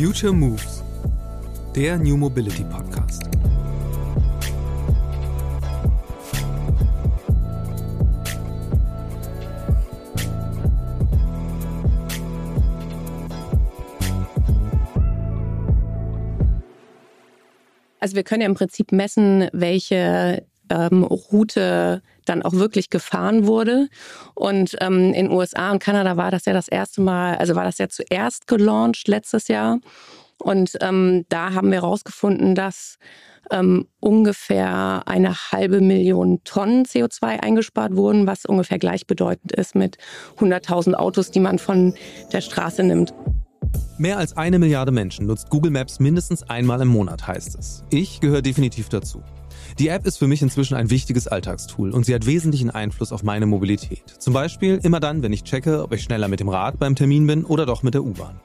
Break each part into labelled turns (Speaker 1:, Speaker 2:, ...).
Speaker 1: Future Moves, der New Mobility Podcast.
Speaker 2: Also wir können ja im Prinzip messen, welche ähm, Route dann auch wirklich gefahren wurde. Und ähm, in USA und Kanada war das ja das erste Mal, also war das ja zuerst gelauncht letztes Jahr. Und ähm, da haben wir herausgefunden, dass ähm, ungefähr eine halbe Million Tonnen CO2 eingespart wurden, was ungefähr gleichbedeutend ist mit 100.000 Autos, die man von der Straße nimmt.
Speaker 1: Mehr als eine Milliarde Menschen nutzt Google Maps mindestens einmal im Monat, heißt es. Ich gehöre definitiv dazu. Die App ist für mich inzwischen ein wichtiges Alltagstool und sie hat wesentlichen Einfluss auf meine Mobilität. Zum Beispiel immer dann, wenn ich checke, ob ich schneller mit dem Rad beim Termin bin oder doch mit der U-Bahn.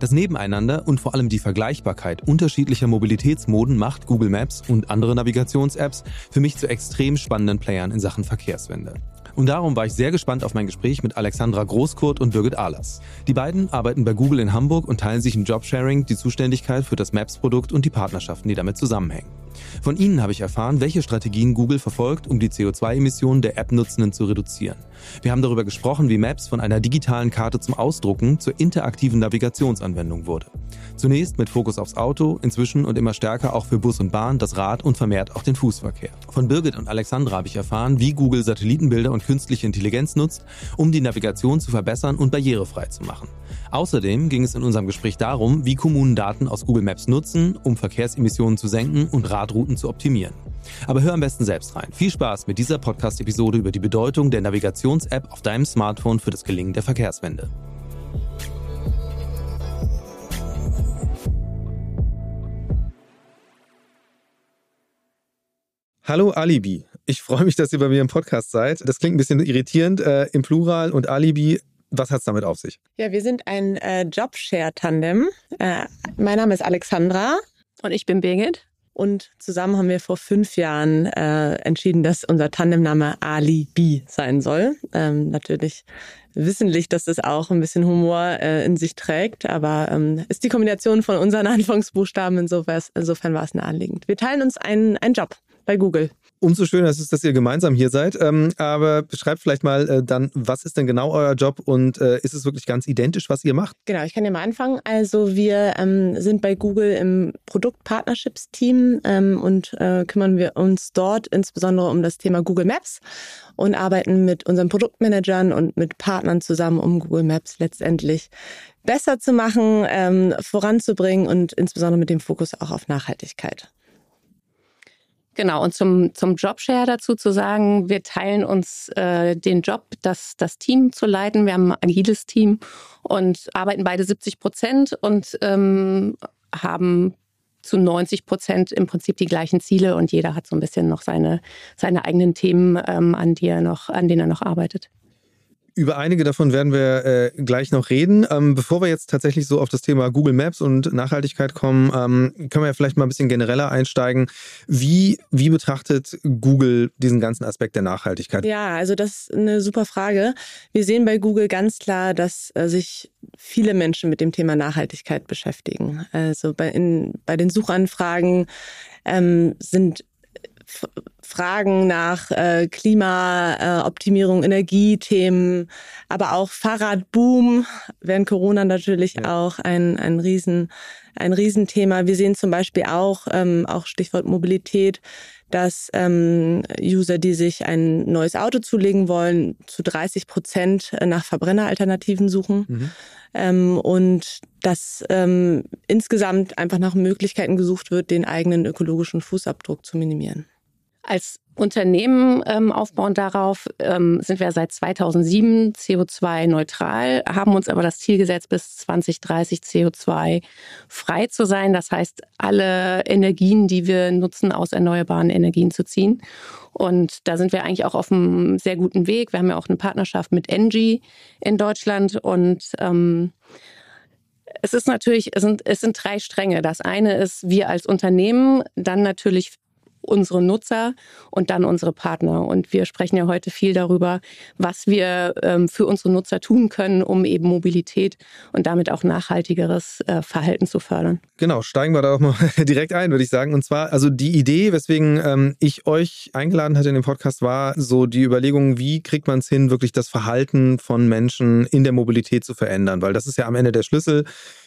Speaker 1: Das Nebeneinander und vor allem die Vergleichbarkeit unterschiedlicher Mobilitätsmoden macht Google Maps und andere Navigations-Apps für mich zu extrem spannenden Playern in Sachen Verkehrswende. Und darum war ich sehr gespannt auf mein Gespräch mit Alexandra Großkurt und Birgit Ahlers. Die beiden arbeiten bei Google in Hamburg und teilen sich im Jobsharing die Zuständigkeit für das Maps-Produkt und die Partnerschaften, die damit zusammenhängen. Von ihnen habe ich erfahren, welche Strategien Google verfolgt, um die CO2-Emissionen der App-Nutzenden zu reduzieren. Wir haben darüber gesprochen, wie Maps von einer digitalen Karte zum Ausdrucken zur interaktiven Navigationsanwendung wurde. Zunächst mit Fokus aufs Auto, inzwischen und immer stärker auch für Bus und Bahn, das Rad und vermehrt auch den Fußverkehr. Von Birgit und Alexandra habe ich erfahren, wie Google Satellitenbilder und künstliche Intelligenz nutzt, um die Navigation zu verbessern und barrierefrei zu machen. Außerdem ging es in unserem Gespräch darum, wie Kommunen Daten aus Google Maps nutzen, um Verkehrsemissionen zu senken und Radrouten zu optimieren. Aber hör am besten selbst rein. Viel Spaß mit dieser Podcast-Episode über die Bedeutung der Navigations-App auf deinem Smartphone für das Gelingen der Verkehrswende. Hallo Alibi. Ich freue mich, dass ihr bei mir im Podcast seid. Das klingt ein bisschen irritierend äh, im Plural und Alibi was hat es damit auf sich?
Speaker 2: Ja, wir sind ein äh, Jobshare-Tandem. Äh, mein Name ist Alexandra. Und ich bin Birgit. Und zusammen haben wir vor fünf Jahren äh, entschieden, dass unser Tandemname Alibi sein soll. Ähm, natürlich wissentlich, dass das auch ein bisschen Humor äh, in sich trägt, aber ähm, ist die Kombination von unseren Anfangsbuchstaben insofern, insofern war es naheliegend. Wir teilen uns einen, einen Job bei Google.
Speaker 1: Umso schöner ist es, dass ihr gemeinsam hier seid. Ähm, aber beschreibt vielleicht mal äh, dann, was ist denn genau euer Job und äh, ist es wirklich ganz identisch, was ihr macht?
Speaker 2: Genau, ich kann ja mal anfangen. Also wir ähm, sind bei Google im Produkt-Partnerships-Team ähm, und äh, kümmern wir uns dort insbesondere um das Thema Google Maps und arbeiten mit unseren Produktmanagern und mit Partnern zusammen, um Google Maps letztendlich besser zu machen, voranzubringen und insbesondere mit dem Fokus auch auf Nachhaltigkeit. Genau, und zum, zum Jobshare dazu zu sagen, wir teilen uns äh, den Job, das, das Team zu leiten. Wir haben ein agiles Team und arbeiten beide 70 Prozent und ähm, haben zu 90 Prozent im Prinzip die gleichen Ziele und jeder hat so ein bisschen noch seine, seine eigenen Themen, ähm, an, die er noch, an denen er noch arbeitet.
Speaker 1: Über einige davon werden wir äh, gleich noch reden. Ähm, bevor wir jetzt tatsächlich so auf das Thema Google Maps und Nachhaltigkeit kommen, ähm, können wir ja vielleicht mal ein bisschen genereller einsteigen. Wie, wie betrachtet Google diesen ganzen Aspekt der Nachhaltigkeit?
Speaker 2: Ja, also das ist eine super Frage. Wir sehen bei Google ganz klar, dass äh, sich viele Menschen mit dem Thema Nachhaltigkeit beschäftigen. Also bei, in, bei den Suchanfragen ähm, sind Fragen nach äh, Klimaoptimierung, äh, Energiethemen, aber auch Fahrradboom während Corona natürlich ja. auch ein, ein, Riesen, ein Riesenthema. Wir sehen zum Beispiel auch, ähm, auch Stichwort Mobilität, dass ähm, User, die sich ein neues Auto zulegen wollen, zu 30 Prozent nach Verbrenneralternativen suchen. Mhm. Ähm, und dass ähm, insgesamt einfach nach Möglichkeiten gesucht wird, den eigenen ökologischen Fußabdruck zu minimieren. Als Unternehmen ähm, aufbauend darauf ähm, sind wir seit 2007 CO2-neutral, haben uns aber das Ziel gesetzt, bis 2030 CO2-frei zu sein. Das heißt, alle Energien, die wir nutzen, aus erneuerbaren Energien zu ziehen. Und da sind wir eigentlich auch auf einem sehr guten Weg. Wir haben ja auch eine Partnerschaft mit Engie in Deutschland und ähm, es ist natürlich, es sind, es sind drei Stränge. Das eine ist, wir als Unternehmen, dann natürlich unsere Nutzer und dann unsere Partner. Und wir sprechen ja heute viel darüber, was wir ähm, für unsere Nutzer tun können, um eben Mobilität und damit auch nachhaltigeres äh, Verhalten zu fördern.
Speaker 1: Genau, steigen wir da auch mal direkt ein, würde ich sagen. Und zwar, also die Idee, weswegen ähm, ich euch eingeladen hatte in dem Podcast, war so die Überlegung, wie kriegt man es hin, wirklich das Verhalten von Menschen in der Mobilität zu verändern? Weil das ist ja am Ende der Schlüssel.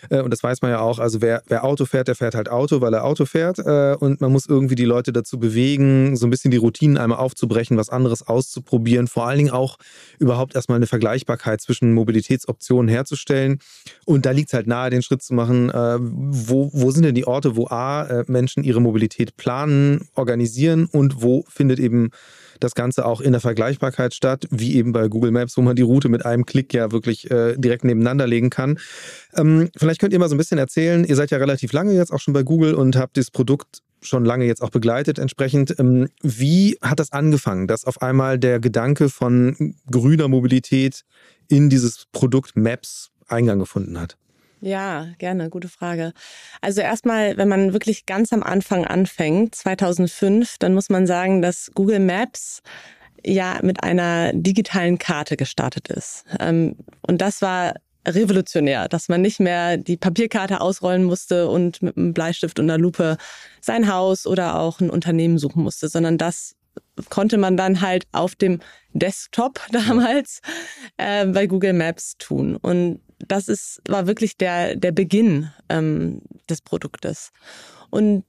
Speaker 1: Äh, und das weiß man ja auch. Also wer, wer Auto fährt, der fährt halt Auto, weil er Auto fährt. Äh, und man muss irgendwie die Leute dazu bewegen, so ein bisschen die Routinen einmal aufzubrechen, was anderes auszuprobieren. Vor allen Dingen auch überhaupt erstmal eine Vergleichbarkeit zwischen Mobilitätsoptionen herzustellen. Und da liegt es halt nahe, den Schritt zu machen, äh, wo, wo sind denn die Orte, wo A, Menschen ihre Mobilität planen, organisieren und wo findet eben das Ganze auch in der Vergleichbarkeit statt, wie eben bei Google Maps, wo man die Route mit einem Klick ja wirklich äh, direkt nebeneinander legen kann. Ähm, vielleicht könnt ihr mal so ein bisschen erzählen, ihr seid ja relativ lange jetzt auch schon bei Google und habt das Produkt schon lange jetzt auch begleitet entsprechend. Ähm, wie hat das angefangen, dass auf einmal der Gedanke von grüner Mobilität in dieses Produkt Maps Eingang gefunden hat?
Speaker 2: Ja, gerne, gute Frage. Also erstmal, wenn man wirklich ganz am Anfang anfängt, 2005, dann muss man sagen, dass Google Maps ja mit einer digitalen Karte gestartet ist. Ähm, und das war revolutionär, dass man nicht mehr die Papierkarte ausrollen musste und mit einem Bleistift und einer Lupe sein Haus oder auch ein Unternehmen suchen musste, sondern das konnte man dann halt auf dem Desktop damals äh, bei Google Maps tun. Und das ist, war wirklich der, der Beginn ähm, des Produktes. Und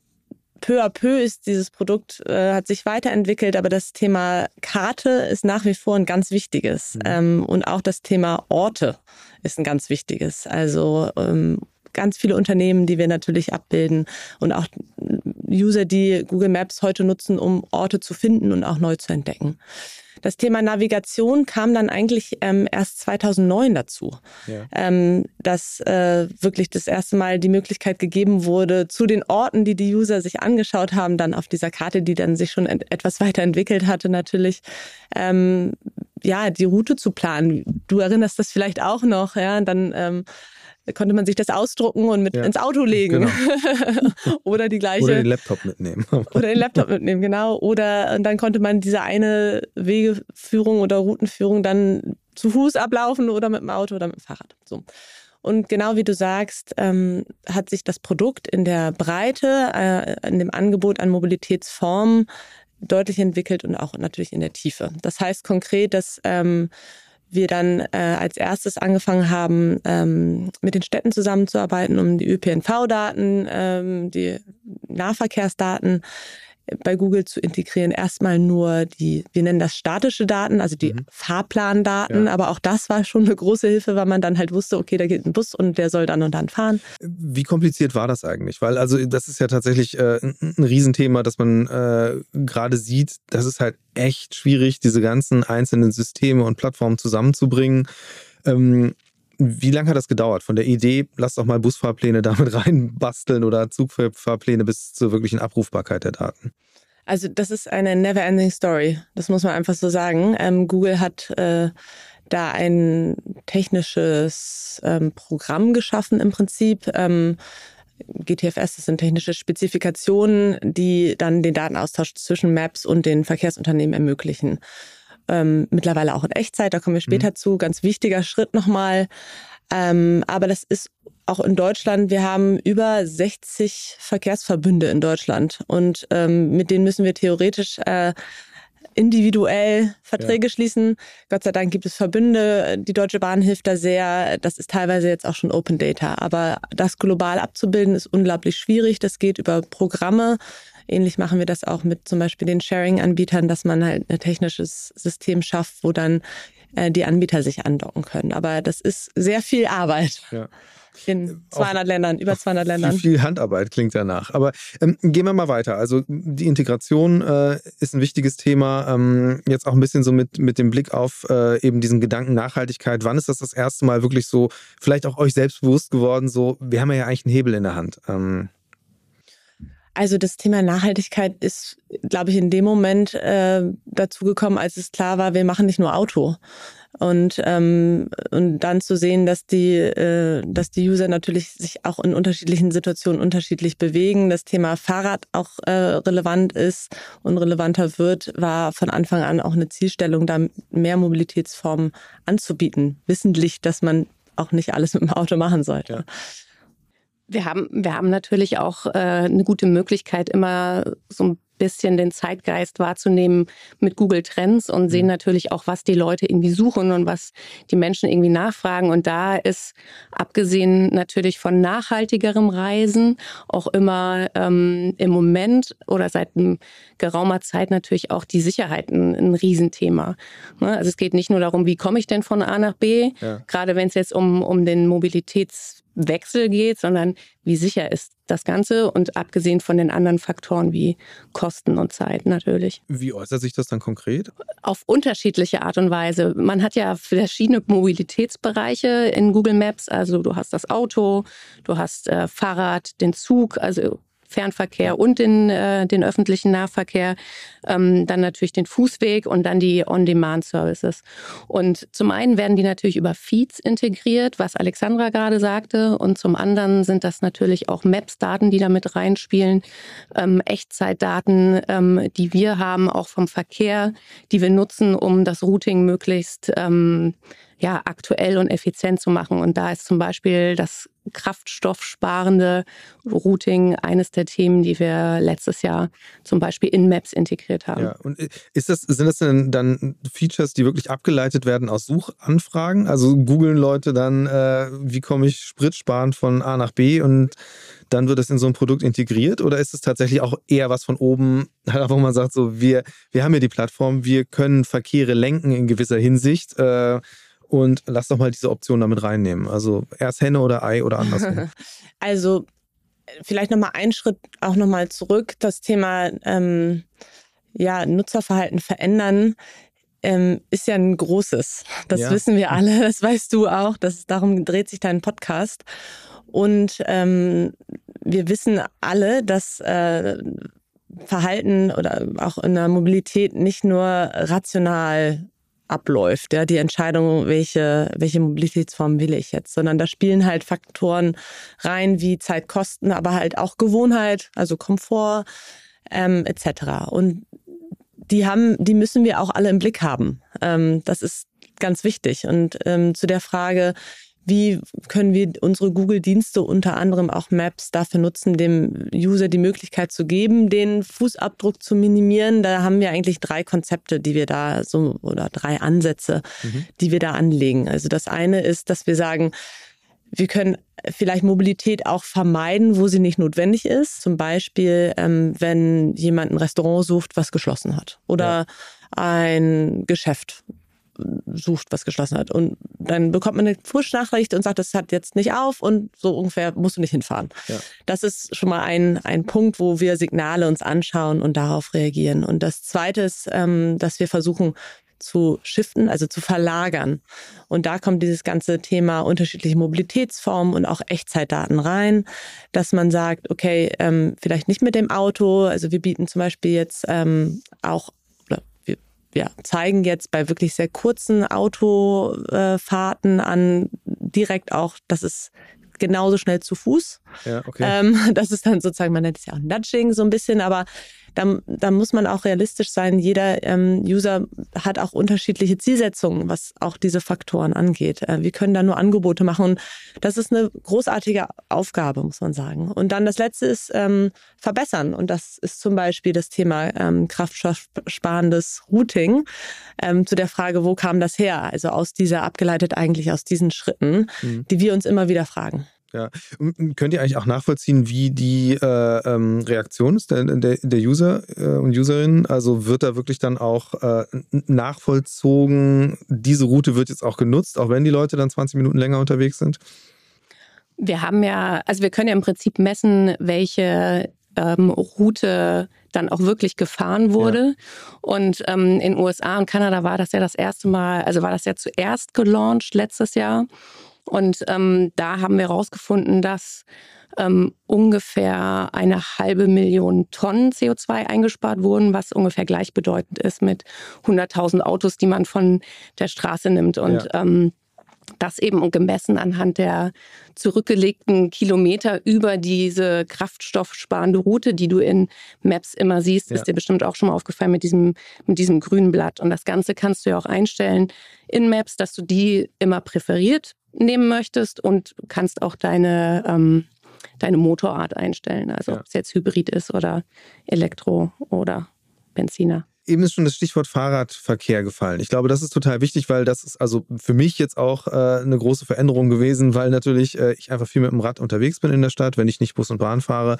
Speaker 2: peu à peu ist dieses Produkt, äh, hat sich weiterentwickelt, aber das Thema Karte ist nach wie vor ein ganz wichtiges. Mhm. Ähm, und auch das Thema Orte ist ein ganz wichtiges. Also ähm, ganz viele Unternehmen, die wir natürlich abbilden und auch User, die Google Maps heute nutzen, um Orte zu finden und auch neu zu entdecken. Das Thema Navigation kam dann eigentlich ähm, erst 2009 dazu, ja. ähm, dass äh, wirklich das erste Mal die Möglichkeit gegeben wurde, zu den Orten, die die User sich angeschaut haben, dann auf dieser Karte, die dann sich schon etwas weiterentwickelt hatte, natürlich, ähm, ja, die Route zu planen. Du erinnerst das vielleicht auch noch, ja, dann ähm, konnte man sich das ausdrucken und mit ja. ins Auto legen. Genau. oder die gleiche.
Speaker 1: Oder den Laptop mitnehmen.
Speaker 2: oder den Laptop mitnehmen, genau. Oder und dann konnte man diese eine Wegeführung oder Routenführung dann zu Fuß ablaufen oder mit dem Auto oder mit dem Fahrrad. So. Und genau wie du sagst, ähm, hat sich das Produkt in der Breite, äh, in dem Angebot an Mobilitätsformen deutlich entwickelt und auch natürlich in der Tiefe. Das heißt konkret, dass ähm, wir dann äh, als erstes angefangen haben, ähm, mit den Städten zusammenzuarbeiten, um die ÖPNV-Daten, ähm, die Nahverkehrsdaten bei Google zu integrieren. Erstmal nur die, wir nennen das statische Daten, also die mhm. Fahrplandaten, ja. aber auch das war schon eine große Hilfe, weil man dann halt wusste, okay, da geht ein Bus und der soll dann und dann fahren.
Speaker 1: Wie kompliziert war das eigentlich? Weil also das ist ja tatsächlich äh, ein Riesenthema, dass man äh, gerade sieht, das ist halt echt schwierig, diese ganzen einzelnen Systeme und Plattformen zusammenzubringen. Ähm, wie lange hat das gedauert? Von der Idee, lass doch mal Busfahrpläne damit reinbasteln oder Zugfahrpläne bis zur wirklichen Abrufbarkeit der Daten?
Speaker 2: Also das ist eine never-ending Story. Das muss man einfach so sagen. Ähm, Google hat äh, da ein technisches ähm, Programm geschaffen im Prinzip. Ähm, GTFS, das sind technische Spezifikationen, die dann den Datenaustausch zwischen Maps und den Verkehrsunternehmen ermöglichen ähm, mittlerweile auch in Echtzeit, da kommen wir später mhm. zu, ganz wichtiger Schritt nochmal. Ähm, aber das ist auch in Deutschland, wir haben über 60 Verkehrsverbünde in Deutschland und ähm, mit denen müssen wir theoretisch äh, individuell Verträge ja. schließen. Gott sei Dank gibt es Verbünde. Die Deutsche Bahn hilft da sehr. Das ist teilweise jetzt auch schon Open Data. Aber das global abzubilden ist unglaublich schwierig. Das geht über Programme, Ähnlich machen wir das auch mit zum Beispiel den Sharing-Anbietern, dass man halt ein technisches System schafft, wo dann äh, die Anbieter sich andocken können. Aber das ist sehr viel Arbeit. Ja. In 200 Auf, Ländern, über 200 Ländern.
Speaker 1: Viel Handarbeit klingt danach. Aber ähm, gehen wir mal weiter. Also die Integration äh, ist ein wichtiges Thema. Ähm, jetzt auch ein bisschen so mit, mit dem Blick auf äh, eben diesen Gedanken Nachhaltigkeit. Wann ist das das erste Mal wirklich so, vielleicht auch euch selbst bewusst geworden, so, wir haben ja eigentlich einen Hebel in der Hand? Ähm,
Speaker 2: Also das Thema Nachhaltigkeit ist, glaube ich, in dem Moment äh, dazu gekommen, als es klar war, wir machen nicht nur Auto. Und, ähm, und dann zu sehen, dass die, äh, dass die User natürlich sich auch in unterschiedlichen Situationen unterschiedlich bewegen, das Thema Fahrrad auch äh, relevant ist und relevanter wird, war von Anfang an auch eine Zielstellung, da mehr Mobilitätsformen anzubieten, wissentlich, dass man auch nicht alles mit dem Auto machen sollte. Ja.
Speaker 3: Wir haben, wir haben natürlich auch äh, eine gute Möglichkeit, immer so ein bisschen den Zeitgeist wahrzunehmen mit Google Trends und sehen mhm. natürlich auch, was die Leute irgendwie suchen und was die Menschen irgendwie nachfragen. Und da ist, abgesehen natürlich von nachhaltigerem Reisen, auch immer ähm, im Moment oder seit geraumer Zeit natürlich auch die Sicherheit ein, ein Riesenthema. Ne? Also es geht nicht nur darum, wie komme ich denn von A nach B, ja. gerade wenn es jetzt um, um den Mobilitäts Wechsel geht, sondern wie sicher ist das Ganze und abgesehen von den anderen Faktoren wie Kosten und Zeit natürlich.
Speaker 1: Wie äußert sich das dann konkret?
Speaker 3: Auf unterschiedliche Art und Weise. Man hat ja verschiedene Mobilitätsbereiche in Google Maps. Also du hast das Auto, du hast äh, Fahrrad, den Zug, also Fernverkehr und den, äh, den öffentlichen Nahverkehr, ähm, dann natürlich den Fußweg und dann die On-Demand-Services. Und zum einen werden die natürlich über Feeds integriert, was Alexandra gerade sagte, und zum anderen sind das natürlich auch Maps-Daten, die da mit reinspielen, ähm, Echtzeitdaten, ähm, die wir haben, auch vom Verkehr, die wir nutzen, um das Routing möglichst ähm, ja, aktuell und effizient zu machen. Und da ist zum Beispiel das kraftstoffsparende Routing eines der Themen, die wir letztes Jahr zum Beispiel in Maps integriert haben.
Speaker 1: Ja, und ist das, sind das denn dann Features, die wirklich abgeleitet werden aus Suchanfragen? Also googeln Leute dann, äh, wie komme ich spritsparend von A nach B und dann wird das in so ein Produkt integriert? Oder ist es tatsächlich auch eher was von oben, halt wo man sagt, so, wir, wir haben hier die Plattform, wir können Verkehre lenken in gewisser Hinsicht. Äh, und lass doch mal diese Option damit reinnehmen. Also erst Henne oder Ei oder andersrum.
Speaker 2: also vielleicht nochmal einen Schritt auch nochmal zurück. Das Thema ähm, ja, Nutzerverhalten verändern ähm, ist ja ein großes. Das ja. wissen wir alle, das weißt du auch. Das, darum dreht sich dein Podcast. Und ähm, wir wissen alle, dass äh, Verhalten oder auch in der Mobilität nicht nur rational abläuft, ja, die Entscheidung, welche, welche Mobilitätsform will ich jetzt, sondern da spielen halt Faktoren rein wie Zeitkosten, aber halt auch Gewohnheit, also Komfort ähm, etc. Und die haben, die müssen wir auch alle im Blick haben. Ähm, das ist ganz wichtig. Und ähm, zu der Frage, wie können wir unsere Google-Dienste, unter anderem auch Maps, dafür nutzen, dem User die Möglichkeit zu geben, den Fußabdruck zu minimieren? Da haben wir eigentlich drei Konzepte, die wir da so oder drei Ansätze, mhm. die wir da anlegen. Also das eine ist, dass wir sagen, wir können vielleicht Mobilität auch vermeiden, wo sie nicht notwendig ist. Zum Beispiel, ähm, wenn jemand ein Restaurant sucht, was geschlossen hat. Oder ja. ein Geschäft, sucht, was geschlossen hat. Und dann bekommt man eine Push-Nachricht und sagt, das hat jetzt nicht auf und so ungefähr musst du nicht hinfahren. Ja. Das ist schon mal ein, ein Punkt, wo wir Signale uns anschauen und darauf reagieren. Und das Zweite ist, ähm, dass wir versuchen, zu shiften, also zu verlagern. Und da kommt dieses ganze Thema unterschiedliche Mobilitätsformen und auch Echtzeitdaten rein, dass man sagt, okay, ähm, vielleicht nicht mit dem Auto. Also wir bieten zum Beispiel jetzt ähm, auch wir zeigen jetzt bei wirklich sehr kurzen Autofahrten an direkt auch, dass es genauso schnell zu Fuß. Ja, okay. Ähm, das ist dann sozusagen, man nennt es ja auch Nudging so ein bisschen, aber da, da muss man auch realistisch sein. Jeder ähm, User hat auch unterschiedliche Zielsetzungen, was auch diese Faktoren angeht. Äh, wir können da nur Angebote machen und das ist eine großartige Aufgabe, muss man sagen. Und dann das Letzte ist ähm, verbessern und das ist zum Beispiel das Thema ähm, kraftstoffsparendes Routing. Ähm, zu der Frage, wo kam das her? Also aus dieser, abgeleitet eigentlich aus diesen Schritten, mhm. die wir uns immer wieder fragen.
Speaker 1: Ja. Könnt ihr eigentlich auch nachvollziehen, wie die äh, ähm, Reaktion ist der, der, der User äh, und Userinnen? Also wird da wirklich dann auch äh, nachvollzogen, diese Route wird jetzt auch genutzt, auch wenn die Leute dann 20 Minuten länger unterwegs sind?
Speaker 3: Wir haben ja, also wir können ja im Prinzip messen, welche ähm, Route dann auch wirklich gefahren wurde. Ja. Und ähm, in USA und Kanada war das ja das erste Mal, also war das ja zuerst gelauncht letztes Jahr. Und ähm, da haben wir herausgefunden, dass ähm, ungefähr eine halbe Million Tonnen CO2 eingespart wurden, was ungefähr gleichbedeutend ist mit 100.000 Autos, die man von der Straße nimmt. Und ja. ähm, das eben gemessen anhand der zurückgelegten Kilometer über diese kraftstoffsparende Route, die du in Maps immer siehst, ja. ist dir bestimmt auch schon mal aufgefallen mit diesem, mit diesem grünen Blatt. Und das Ganze kannst du ja auch einstellen in Maps, dass du die immer präferiert nehmen möchtest und kannst auch deine, ähm, deine Motorart einstellen. Also ja. ob es jetzt Hybrid ist oder Elektro oder Benziner
Speaker 1: eben ist schon das Stichwort Fahrradverkehr gefallen. Ich glaube, das ist total wichtig, weil das ist also für mich jetzt auch äh, eine große Veränderung gewesen, weil natürlich äh, ich einfach viel mit dem Rad unterwegs bin in der Stadt, wenn ich nicht Bus und Bahn fahre.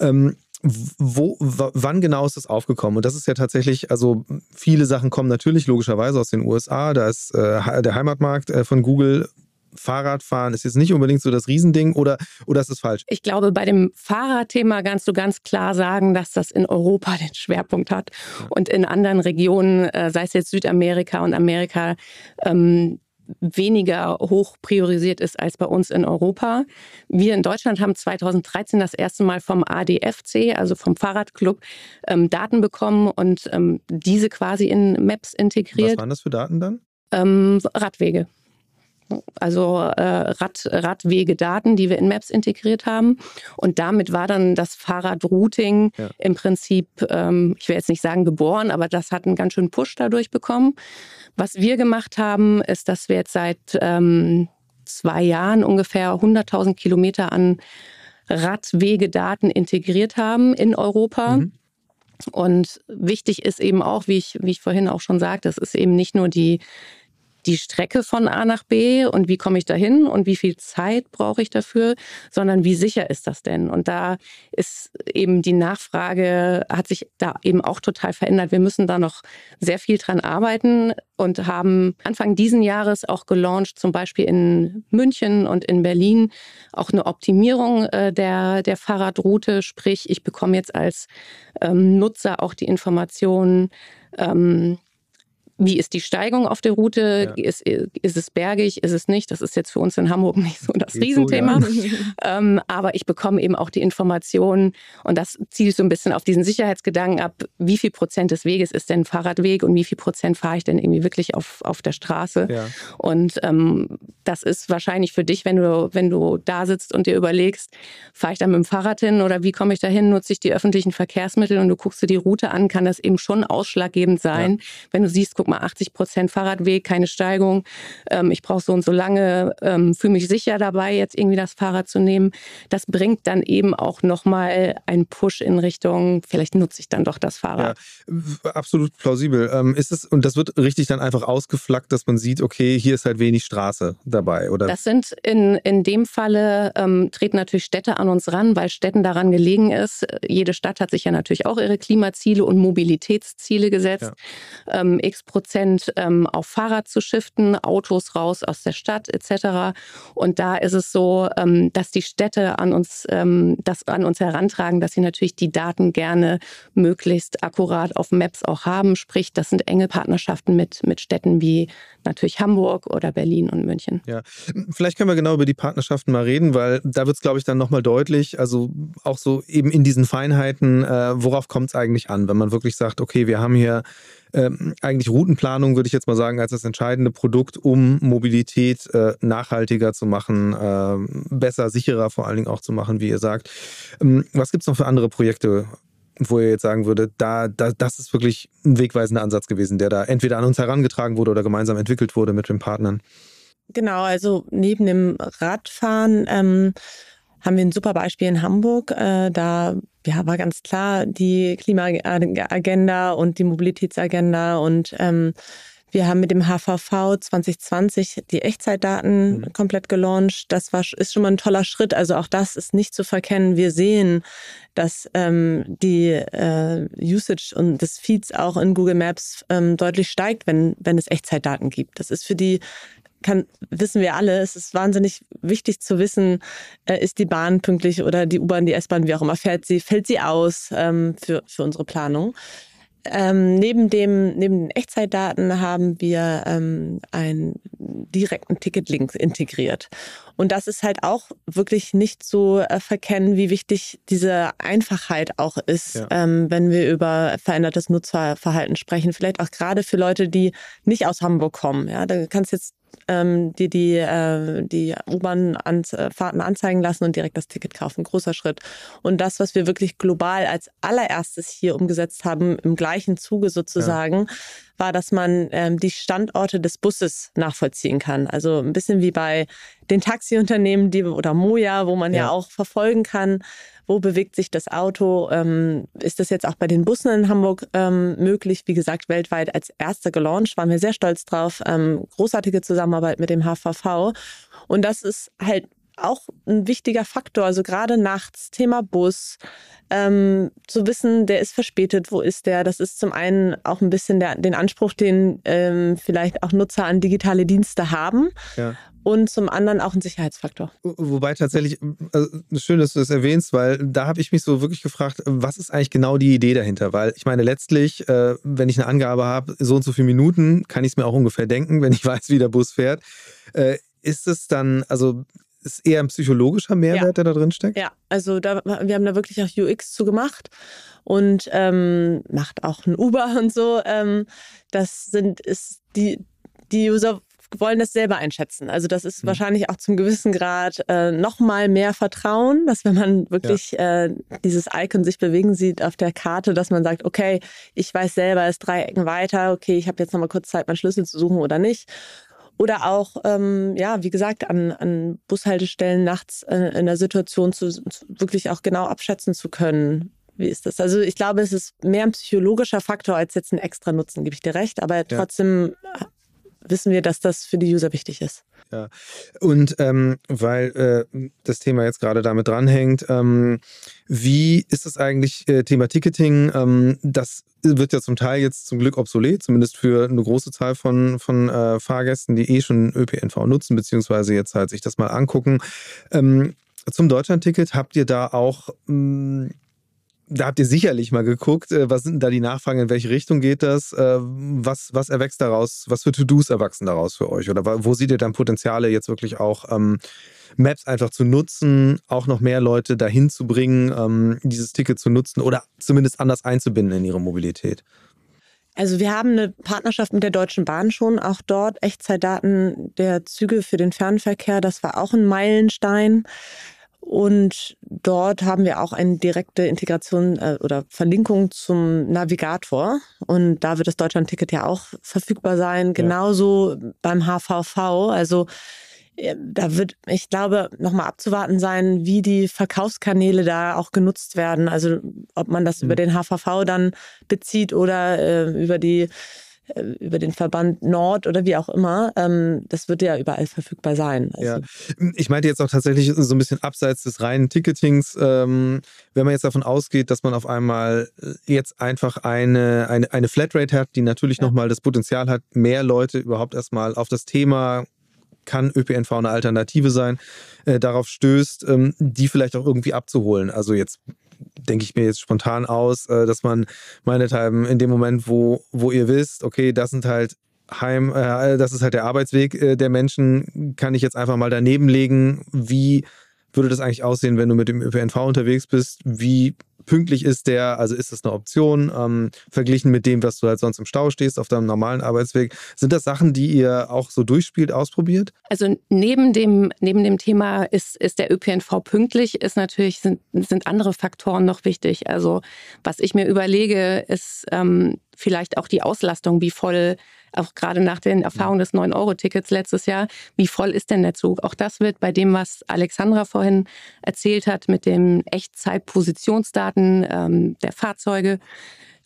Speaker 1: Ähm, wo, wann genau ist das aufgekommen? Und das ist ja tatsächlich, also viele Sachen kommen natürlich logischerweise aus den USA. Da ist äh, der Heimatmarkt äh, von Google Fahrradfahren ist jetzt nicht unbedingt so das Riesending oder, oder ist das falsch?
Speaker 3: Ich glaube, bei dem Fahrradthema kannst du ganz klar sagen, dass das in Europa den Schwerpunkt hat und in anderen Regionen, äh, sei es jetzt Südamerika und Amerika, ähm, weniger hoch priorisiert ist als bei uns in Europa. Wir in Deutschland haben 2013 das erste Mal vom ADFC, also vom Fahrradclub, ähm, Daten bekommen und ähm, diese quasi in Maps integriert. Was
Speaker 1: waren das für Daten dann?
Speaker 3: Ähm, Radwege also äh, Rad, Radwegedaten, die wir in Maps integriert haben. Und damit war dann das Fahrradrouting ja. im Prinzip, ähm, ich will jetzt nicht sagen geboren, aber das hat einen ganz schönen Push dadurch bekommen. Was wir gemacht haben, ist, dass wir jetzt seit ähm, zwei Jahren ungefähr 100.000 Kilometer an Radwegedaten integriert haben in Europa. Mhm. Und wichtig ist eben auch, wie ich, wie ich vorhin auch schon sagte, es ist eben nicht nur die die Strecke von A nach B und wie komme ich dahin und wie viel Zeit brauche ich dafür, sondern wie sicher ist das denn? Und da ist eben die Nachfrage, hat sich da eben auch total verändert. Wir müssen da noch sehr viel dran arbeiten und haben Anfang diesen Jahres auch gelauncht, zum Beispiel in München und in Berlin, auch eine Optimierung äh, der, der Fahrradroute. Sprich, ich bekomme jetzt als ähm, Nutzer auch die Informationen, ähm, wie ist die Steigung auf der Route? Ja. Ist, ist es bergig? Ist es nicht? Das ist jetzt für uns in Hamburg nicht so das Geht Riesenthema. So, ja. ähm, aber ich bekomme eben auch die Informationen und das zielt so ein bisschen auf diesen Sicherheitsgedanken ab. Wie viel Prozent des Weges ist denn Fahrradweg und wie viel Prozent fahre ich denn irgendwie wirklich auf, auf der Straße? Ja. Und ähm, das ist wahrscheinlich für dich, wenn du, wenn du da sitzt und dir überlegst, fahre ich da mit dem Fahrrad hin oder wie komme ich da hin? Nutze ich die öffentlichen Verkehrsmittel und du guckst dir die Route an, kann das eben schon ausschlaggebend sein, wenn du siehst, guck mal, 80 Prozent Fahrradweg, keine Steigung. Ähm, ich brauche so und so lange, ähm, fühle mich sicher dabei, jetzt irgendwie das Fahrrad zu nehmen. Das bringt dann eben auch nochmal einen Push in Richtung, vielleicht nutze ich dann doch das Fahrrad.
Speaker 1: Ja, absolut plausibel. Ähm, ist es, und das wird richtig dann einfach ausgeflaggt, dass man sieht, okay, hier ist halt wenig Straße dabei, oder?
Speaker 3: Das sind in, in dem Falle, ähm, treten natürlich Städte an uns ran, weil Städten daran gelegen ist. Jede Stadt hat sich ja natürlich auch ihre Klimaziele und Mobilitätsziele gesetzt. Ja. Ähm, X Prozent ähm, auf Fahrrad zu shiften, Autos raus aus der Stadt etc. Und da ist es so, ähm, dass die Städte an uns, ähm, das an uns herantragen, dass sie natürlich die Daten gerne möglichst akkurat auf Maps auch haben. Sprich, das sind enge Partnerschaften mit, mit Städten wie natürlich Hamburg oder Berlin und München.
Speaker 1: Ja, vielleicht können wir genau über die Partnerschaften mal reden, weil da wird es, glaube ich, dann nochmal deutlich, also auch so eben in diesen Feinheiten, äh, worauf kommt es eigentlich an, wenn man wirklich sagt, okay, wir haben hier ähm, eigentlich Routenplanung, würde ich jetzt mal sagen, als das entscheidende Produkt, um Mobilität äh, nachhaltiger zu machen, äh, besser, sicherer vor allen Dingen auch zu machen, wie ihr sagt. Ähm, was gibt es noch für andere Projekte, wo ihr jetzt sagen würdet, da, da, das ist wirklich ein wegweisender Ansatz gewesen, der da entweder an uns herangetragen wurde oder gemeinsam entwickelt wurde mit den Partnern?
Speaker 2: Genau, also neben dem Radfahren ähm, haben wir ein super Beispiel in Hamburg. Äh, da ja, war ganz klar die Klimaagenda und die Mobilitätsagenda und ähm, wir haben mit dem HVV 2020 die Echtzeitdaten mhm. komplett gelauncht. Das war, ist schon mal ein toller Schritt. Also auch das ist nicht zu verkennen. Wir sehen, dass ähm, die äh, Usage und des Feeds auch in Google Maps ähm, deutlich steigt, wenn, wenn es Echtzeitdaten gibt. Das ist für die kann, wissen wir alle, es ist wahnsinnig wichtig zu wissen, äh, ist die Bahn pünktlich oder die U-Bahn, die S-Bahn, wie auch immer, fährt sie, fällt sie aus ähm, für, für unsere Planung. ähm, neben, dem, neben den Echtzeitdaten haben wir ähm, einen direkten Ticketlink integriert. Und das ist halt auch wirklich nicht zu äh, verkennen, wie wichtig diese Einfachheit auch ist, ja. ähm, wenn wir über verändertes Nutzerverhalten sprechen. Vielleicht auch gerade für Leute, die nicht aus Hamburg kommen. Ja, da kannst jetzt ähm, die die, äh, die U-Bahn-Fahrten anzeigen lassen und direkt das Ticket kaufen. Großer Schritt. Und das, was wir wirklich global als allererstes hier umgesetzt haben, im gleichen Zuge sozusagen, ja. war, dass man ähm, die Standorte des Busses nachvollziehen kann. Also ein bisschen wie bei den Taxiunternehmen die, oder Moja, wo man ja, ja auch verfolgen kann, wo bewegt sich das Auto? Ähm, ist das jetzt auch bei den Bussen in Hamburg ähm, möglich? Wie gesagt, weltweit als erster gelauncht, waren wir sehr stolz drauf. Ähm, großartige Zusammenarbeit mit dem HVV. Und das ist halt auch ein wichtiger Faktor. Also gerade nachts, Thema Bus, ähm, zu wissen, der ist verspätet, wo ist der? Das ist zum einen auch ein bisschen der, den Anspruch, den ähm, vielleicht auch Nutzer an digitale Dienste haben. Ja und zum anderen auch ein Sicherheitsfaktor.
Speaker 1: Wobei tatsächlich, also schön, dass du das erwähnst, weil da habe ich mich so wirklich gefragt, was ist eigentlich genau die Idee dahinter? Weil ich meine, letztlich, äh, wenn ich eine Angabe habe, so und so viele Minuten, kann ich es mir auch ungefähr denken, wenn ich weiß, wie der Bus fährt. Äh, ist es dann, also ist eher ein psychologischer Mehrwert, ja. der da drin steckt?
Speaker 2: Ja, also da, wir haben da wirklich auch UX zu gemacht und ähm, macht auch ein Uber und so. Ähm, das sind ist die die User wollen das selber einschätzen. Also das ist mhm. wahrscheinlich auch zum gewissen Grad äh, noch mal mehr Vertrauen, dass wenn man wirklich ja. äh, dieses Icon sich bewegen sieht auf der Karte, dass man sagt, okay, ich weiß selber, es ist drei Ecken weiter, okay, ich habe jetzt noch mal kurz Zeit, meinen Schlüssel zu suchen oder nicht. Oder auch, ähm, ja, wie gesagt, an, an Bushaltestellen nachts äh, in der Situation zu, zu wirklich auch genau abschätzen zu können, wie ist das? Also ich glaube, es ist mehr ein psychologischer Faktor als jetzt ein extra Nutzen, gebe ich dir recht. Aber trotzdem wissen wir, dass das für die User wichtig ist.
Speaker 1: Ja, und ähm, weil äh, das Thema jetzt gerade damit dranhängt, ähm, wie ist das eigentlich äh, Thema Ticketing? Ähm, das wird ja zum Teil jetzt zum Glück obsolet, zumindest für eine große Zahl von, von äh, Fahrgästen, die eh schon ÖPNV nutzen, beziehungsweise jetzt halt sich das mal angucken. Ähm, zum Deutschlandticket habt ihr da auch mh, hm, da habt ihr sicherlich mal geguckt, äh, was sind da die Nachfragen, in welche Richtung geht das? Äh, was, was erwächst daraus? Was für To-Dos erwachsen daraus für euch? Oder wo seht ihr dann Potenziale, jetzt wirklich auch ähm, Maps einfach zu nutzen, auch noch mehr Leute dahin zu bringen, ähm, dieses Ticket zu nutzen oder zumindest anders einzubinden in ihre Mobilität?
Speaker 2: Also wir haben eine Partnerschaft mit der Deutschen Bahn schon, auch dort Echtzeitdaten der Züge für den Fernverkehr, das war auch ein Meilenstein. Und dort haben wir auch eine direkte Integration äh, oder Verlinkung zum Navigator. Und da wird das Deutschland-Ticket ja auch verfügbar sein. Genauso ja. beim HVV. Also äh, da wird, ich glaube, nochmal abzuwarten sein, wie die Verkaufskanäle da auch genutzt werden. Also ob man das mhm. über den HVV dann bezieht oder äh, über die über den Verband Nord oder wie auch immer, ähm, das wird ja überall verfügbar sein.
Speaker 1: Also ja. Ich meinte jetzt auch tatsächlich so ein bisschen abseits des reinen Ticketings, ähm, wenn man jetzt davon ausgeht, dass man auf einmal äh, jetzt einfach eine, eine, eine Flatrate hat, die natürlich ja. nochmal das Potenzial hat, mehr Leute überhaupt erstmal auf das Thema kann ÖPNV eine Alternative sein, äh, darauf stößt, ähm, die vielleicht auch irgendwie abzuholen. Also jetzt denke ich mir jetzt spontan aus, äh, dass man meinethalben in dem Moment, wo, wo ihr wisst, okay, das sind halt Heim, äh, das ist halt der Arbeitsweg äh, der Menschen, kann ich jetzt einfach mal daneben legen, wie würde das eigentlich aussehen, wenn du mit dem ÖPNV unterwegs bist? Wie pünktlich ist der? Also ist das eine Option ähm, verglichen mit dem, was du halt sonst im Stau stehst auf deinem normalen Arbeitsweg? Sind das Sachen, die ihr auch so durchspielt, ausprobiert?
Speaker 3: Also neben dem, neben dem Thema ist, ist der ÖPNV pünktlich, ist natürlich, sind, sind andere Faktoren noch wichtig. Also was ich mir überlege, ist ähm, vielleicht auch die Auslastung, wie voll auch gerade nach den Erfahrungen des 9-Euro-Tickets letztes Jahr, wie voll ist denn der Zug? Auch das wird bei dem, was Alexandra vorhin erzählt hat, mit den Echtzeit-Positionsdaten ähm, der Fahrzeuge,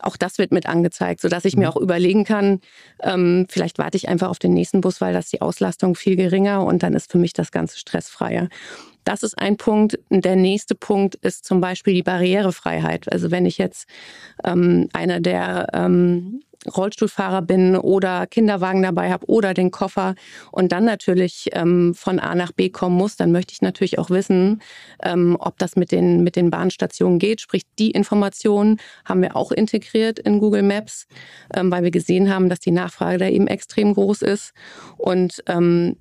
Speaker 3: auch das wird mit angezeigt, sodass ich mir mhm. auch überlegen kann, ähm, vielleicht warte ich einfach auf den nächsten Bus, weil das die Auslastung viel geringer und dann ist für mich das Ganze stressfreier. Das ist ein Punkt. Der nächste Punkt ist zum Beispiel die Barrierefreiheit. Also wenn ich jetzt ähm, einer der ähm, Rollstuhlfahrer bin oder Kinderwagen dabei habe oder den Koffer und dann natürlich ähm, von A nach B kommen muss, dann möchte ich natürlich auch wissen, ähm, ob das mit den, mit den Bahnstationen geht. Sprich, die Informationen haben wir auch integriert in Google Maps, ähm, weil wir gesehen haben, dass die Nachfrage da eben extrem groß ist. Und ähm,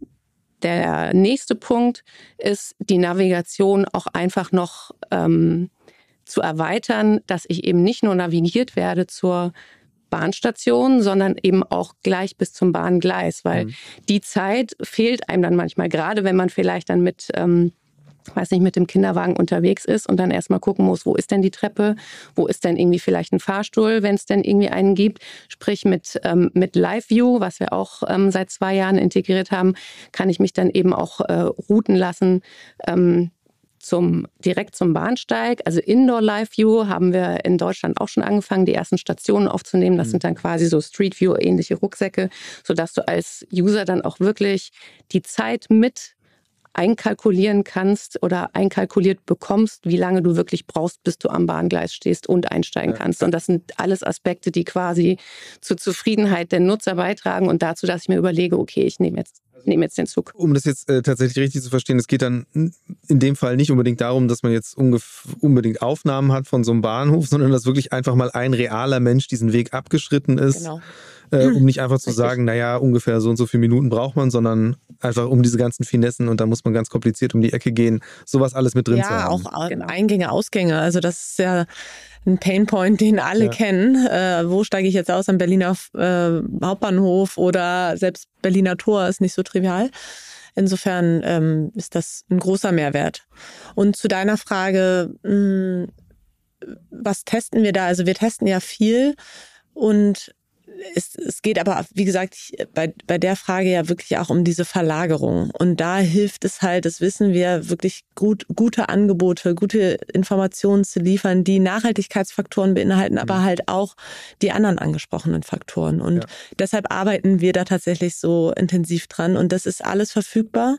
Speaker 3: der nächste Punkt ist die Navigation auch einfach noch ähm, zu erweitern, dass ich eben nicht nur navigiert werde zur Bahnstation, sondern eben auch gleich bis zum Bahngleis, weil mhm. die Zeit fehlt einem dann manchmal, gerade wenn man vielleicht dann mit ähm, weiß nicht, mit dem Kinderwagen unterwegs ist und dann erstmal gucken muss, wo ist denn die Treppe, wo ist denn irgendwie vielleicht ein Fahrstuhl, wenn es denn irgendwie einen gibt. Sprich mit, ähm, mit Live View, was wir auch ähm, seit zwei Jahren integriert haben, kann ich mich dann eben auch äh, routen lassen. Ähm, zum, direkt zum Bahnsteig. Also Indoor Live View haben wir in Deutschland auch schon angefangen, die ersten Stationen aufzunehmen. Das mhm. sind dann quasi so Street View ähnliche Rucksäcke, sodass du als User dann auch wirklich die Zeit mit einkalkulieren kannst oder einkalkuliert bekommst, wie lange du wirklich brauchst, bis du am Bahngleis stehst und einsteigen ja. kannst. Und das sind alles Aspekte, die quasi zur Zufriedenheit der Nutzer beitragen und dazu, dass ich mir überlege, okay, ich nehme jetzt nehme jetzt den Zug.
Speaker 1: Um das jetzt äh, tatsächlich richtig zu verstehen, es geht dann in dem Fall nicht unbedingt darum, dass man jetzt unbedingt Aufnahmen hat von so einem Bahnhof, sondern dass wirklich einfach mal ein realer Mensch diesen Weg abgeschritten ist. Genau. Äh, um nicht einfach zu Richtig. sagen, naja, ungefähr so und so viele Minuten braucht man, sondern einfach um diese ganzen Finessen und da muss man ganz kompliziert um die Ecke gehen, sowas alles mit drin
Speaker 2: ja,
Speaker 1: zu haben.
Speaker 2: Ja, auch genau. Eingänge, Ausgänge. Also das ist ja ein Painpoint, den alle ja. kennen. Äh, wo steige ich jetzt aus am Berliner äh, Hauptbahnhof oder selbst Berliner Tor ist nicht so trivial. Insofern ähm, ist das ein großer Mehrwert. Und zu deiner Frage, mh, hm, was testen wir da? Also wir testen ja viel und es, es geht aber, wie gesagt, bei, bei der Frage ja wirklich auch um diese Verlagerung. Und da hilft es halt, das wissen wir, wirklich gut, gute Angebote, gute Informationen zu liefern, die Nachhaltigkeitsfaktoren beinhalten, aber mhm. halt auch die anderen angesprochenen Faktoren. Und ja. deshalb arbeiten wir da tatsächlich so intensiv dran. Und das ist alles verfügbar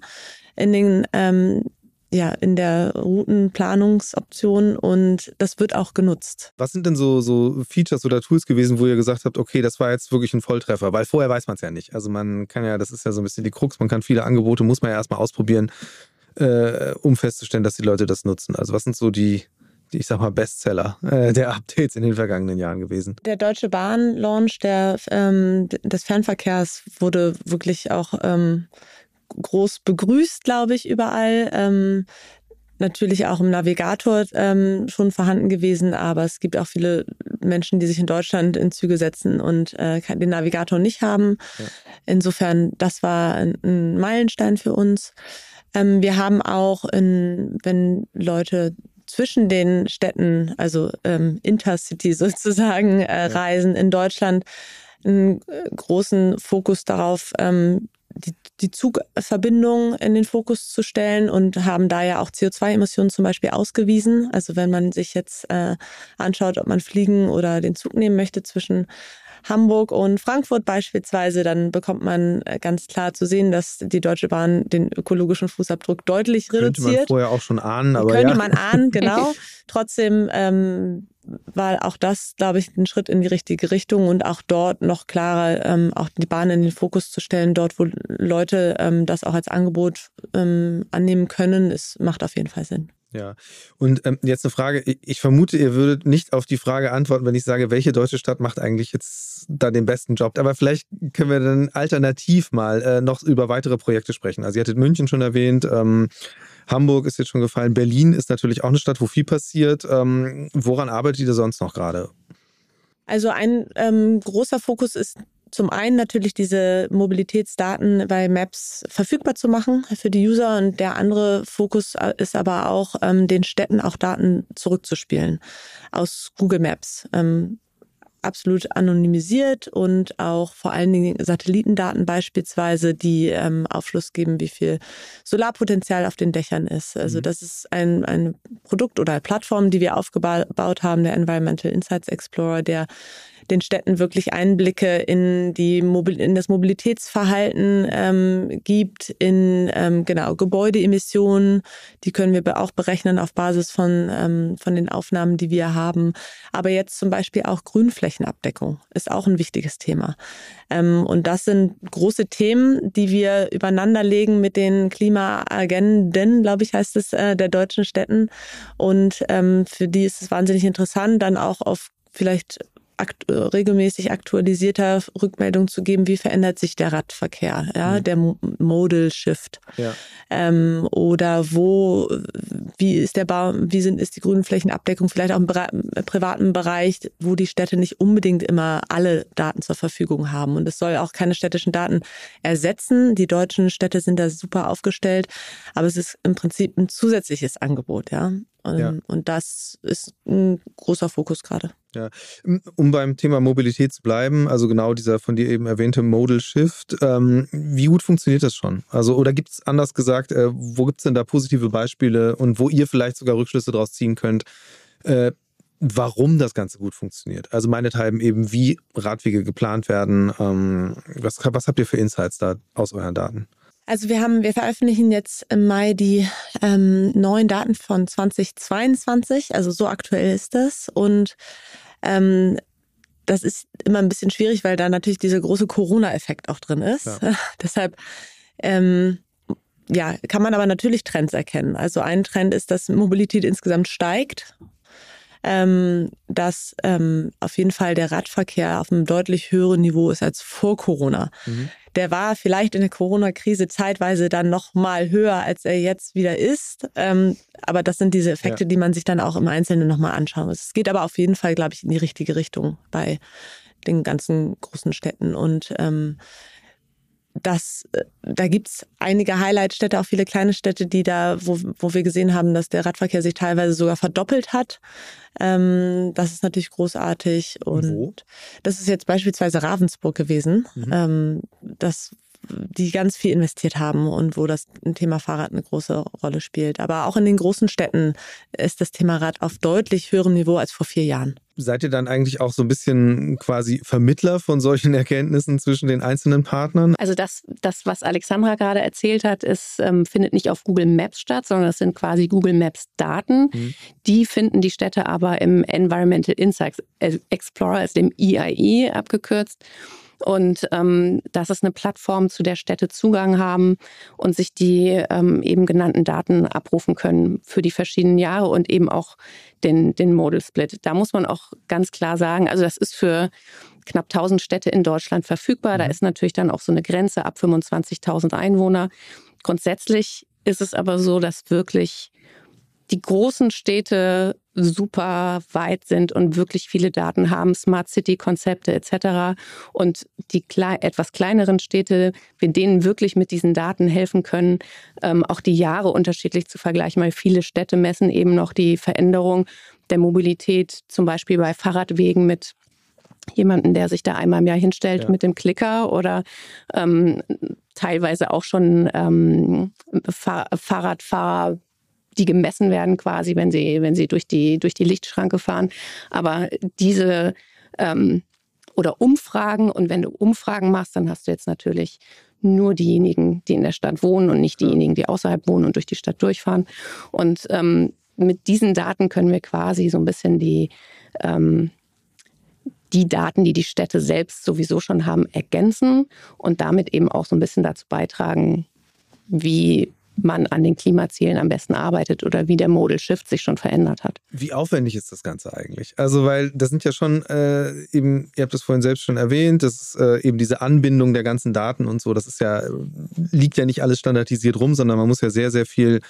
Speaker 2: in den ähm, ja, in der Routenplanungsoption und das wird auch genutzt.
Speaker 1: Was sind denn so, so Features oder Tools gewesen, wo ihr gesagt habt, okay, das war jetzt wirklich ein Volltreffer? Weil vorher weiß man es ja nicht. Also man kann ja, das ist ja so ein bisschen die Krux, man kann viele Angebote, muss man ja erstmal ausprobieren, äh, um festzustellen, dass die Leute das nutzen. Also was sind so die, die ich sag mal, Bestseller äh, der Updates in den vergangenen Jahren gewesen?
Speaker 2: Der Deutsche Bahn-Launch ähm, des Fernverkehrs wurde wirklich auch ähm, groß begrüßt, glaube ich, überall. Ähm, natürlich auch im Navigator ähm, schon vorhanden gewesen, aber es gibt auch viele Menschen, die sich in Deutschland in Züge setzen und äh, den Navigator nicht haben. Ja. Insofern, das war ein, ein Meilenstein für uns. Ähm, wir haben auch, in, wenn Leute zwischen den Städten, also ähm, Intercity sozusagen, äh, ja. reisen in Deutschland, einen äh, großen Fokus darauf, ähm, die, Zugverbindung in den Fokus zu stellen und haben da ja auch CO2-Emissionen zum Beispiel ausgewiesen. Also wenn man sich jetzt äh, anschaut, ob man fliegen oder den Zug nehmen möchte zwischen Hamburg und Frankfurt beispielsweise, dann bekommt man äh, ganz klar zu sehen, dass die Deutsche Bahn den ökologischen Fußabdruck deutlich reduziert.
Speaker 1: Könnte man vorher auch schon ahnen, aber
Speaker 2: Könnte
Speaker 1: ja.
Speaker 2: man ahnen, genau. Trotzdem ähm, war auch das, glaube ich, ein Schritt in die richtige Richtung und auch dort noch klarer ähm, auch die Bahn in den Fokus zu stellen, dort, wo Leute ähm, das auch als Angebot ähm, annehmen können, es macht auf jeden Fall Sinn.
Speaker 1: Ja, und ähm, jetzt eine Frage. Ich vermute, ihr würdet nicht auf die Frage antworten, wenn ich sage, welche deutsche Stadt macht eigentlich jetzt da den besten Job. Aber vielleicht können wir dann alternativ mal äh, noch über weitere Projekte sprechen. Also ihr hattet München schon erwähnt. Ähm, Hamburg ist jetzt schon gefallen. Berlin ist natürlich auch eine Stadt, wo viel passiert. Ähm, woran arbeitet ihr sonst noch gerade?
Speaker 2: Also ein ähm, großer Fokus ist zum einen natürlich diese Mobilitätsdaten bei Maps verfügbar zu machen für die User und der andere Fokus äh, ist aber auch, ähm, den Städten auch Daten zurückzuspielen aus Google Maps. Ähm, absolut anonymisiert und auch vor allen Dingen Satellitendaten beispielsweise, die ähm, Aufschluss geben, wie viel Solarpotenzial auf den Dächern ist. Also mhm. das ist ein, ein Produkt oder Plattform, die wir aufgebaut haben, der Environmental Insights Explorer, der den Städten wirklich Einblicke in die Mobil in das Mobilitätsverhalten ähm, gibt, in ähm, genau Gebäudeemissionen, die können wir auch berechnen auf Basis von ähm, von den Aufnahmen, die wir haben. Aber jetzt zum Beispiel auch Grünflächenabdeckung ist auch ein wichtiges Thema. Ähm, und das sind große Themen, die wir übereinander legen mit den Klimaagenden, glaube ich, heißt es, äh, der deutschen Städten. Und ähm, für die ist es wahnsinnig interessant, dann auch auf vielleicht akt regelmäßig aktualisierter Rückmeldung zu geben, wie verändert sich der Radverkehr, ja, mhm. der Modal Shift. Ja. Ähm, oder wo, wie ist der Bau, wie sind, ist die Grünflächenabdeckung vielleicht auch im privaten Bereich, wo die Städte nicht unbedingt immer alle Daten zur Verfügung haben. Und es soll auch keine städtischen Daten ersetzen. Die deutschen Städte sind da super aufgestellt, aber es ist im Prinzip ein zusätzliches Angebot, ja. Und, ja. und das ist ein großer Fokus gerade.
Speaker 1: Ja, um beim Thema Mobilität zu bleiben, also genau dieser von dir eben erwähnte Modal Shift, ähm, wie gut funktioniert das schon? Also, oder gibt es anders gesagt, äh, wo gibt es denn da positive Beispiele und wo ihr vielleicht sogar Rückschlüsse daraus ziehen könnt, äh, warum das Ganze gut funktioniert? Also meinethalben eben, wie Radwege geplant werden. Ähm, was, was habt ihr für Insights da aus euren Daten?
Speaker 2: Also wir haben, wir veröffentlichen jetzt im Mai die ähm, neuen Daten von 2022. Also so aktuell ist das. Und ähm, das ist immer ein bisschen schwierig, weil da natürlich dieser große Corona-Effekt auch drin ist. Ja. Deshalb ähm, ja, kann man aber natürlich Trends erkennen. Also ein Trend ist, dass Mobilität insgesamt steigt. Ähm, dass ähm, auf jeden Fall der Radverkehr auf einem deutlich höheren Niveau ist als vor Corona. Mhm der war vielleicht in der Corona-Krise zeitweise dann noch mal höher, als er jetzt wieder ist. Ähm, aber das sind diese Effekte, ja. die man sich dann auch im Einzelnen noch mal anschauen muss. Es geht aber auf jeden Fall, glaube ich, in die richtige Richtung bei den ganzen großen Städten und ähm, das, äh, da gibt's einige Highlight-Städte, auch viele kleine Städte, die da, wo, wo wir gesehen haben, dass der Radverkehr sich teilweise sogar verdoppelt hat. Ähm, das ist natürlich großartig. Und wo? das ist jetzt beispielsweise Ravensburg gewesen. Mhm. Ähm, das die ganz viel investiert haben und wo das Thema Fahrrad eine große Rolle spielt. Aber auch in den großen Städten ist das Thema Rad auf deutlich höherem Niveau als vor vier Jahren.
Speaker 1: Seid ihr dann eigentlich auch so ein bisschen quasi Vermittler von solchen Erkenntnissen zwischen den einzelnen Partnern?
Speaker 3: Also das, das was Alexandra gerade erzählt hat, ist, ähm, findet nicht auf Google Maps statt, sondern das sind quasi Google Maps Daten. Mhm. Die finden die Städte aber im Environmental Insights Explorer, also dem EIE abgekürzt. Und ähm, das ist eine Plattform, zu der Städte Zugang haben und sich die ähm, eben genannten Daten abrufen können für die verschiedenen Jahre und eben auch den, den Model Split. Da muss man auch ganz klar sagen, also das ist für knapp 1000 Städte in Deutschland verfügbar. Da mhm. ist natürlich dann auch so eine Grenze ab 25.000 Einwohner. Grundsätzlich ist es aber so, dass wirklich die großen Städte super weit sind und wirklich viele Daten haben, Smart City-Konzepte etc. Und die etwas kleineren Städte, wir denen wirklich mit diesen Daten helfen können, ähm, auch die Jahre unterschiedlich zu vergleichen, weil viele Städte messen eben noch die Veränderung der Mobilität, zum Beispiel bei Fahrradwegen mit jemanden, der sich da einmal im Jahr hinstellt ja. mit dem Klicker oder ähm, teilweise auch schon ähm, Fahr Fahrradfahrer die gemessen werden quasi, wenn sie, wenn sie durch die, durch die Lichtschranke fahren. Aber diese ähm, oder Umfragen und wenn du Umfragen machst, dann hast du jetzt natürlich nur diejenigen, die in der Stadt wohnen und nicht diejenigen, die außerhalb wohnen und durch die Stadt durchfahren. Und ähm, mit diesen Daten können wir quasi so ein bisschen die, ähm, die Daten, die die Städte selbst sowieso schon haben, ergänzen und damit eben auch so ein bisschen dazu beitragen, wie man an den Klimazielen am besten arbeitet oder wie der Modal Shift sich schon verändert hat.
Speaker 1: Wie aufwendig ist das Ganze eigentlich? Also, weil das sind ja schon äh, eben, ihr habt das vorhin selbst schon erwähnt, das ist äh, eben diese Anbindung der ganzen Daten und so, das ist ja, liegt ja nicht alles standardisiert rum, sondern man muss ja sehr, sehr viel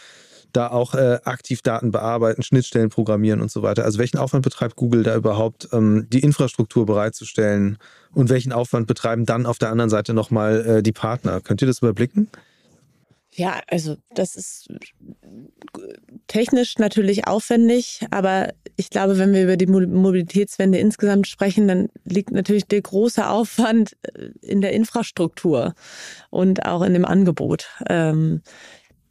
Speaker 1: da auch äh, aktiv Daten bearbeiten, Schnittstellen programmieren und so weiter. Also welchen Aufwand betreibt Google da überhaupt, ähm, die Infrastruktur bereitzustellen und welchen Aufwand betreiben dann auf der anderen Seite nochmal äh, die Partner? Könnt ihr das überblicken?
Speaker 2: Ja, also das ist technisch natürlich aufwendig, aber ich glaube, wenn wir über die Mobilitätswende insgesamt sprechen, dann liegt natürlich der große Aufwand äh, in der Infrastruktur und auch in dem Angebot. Ähm,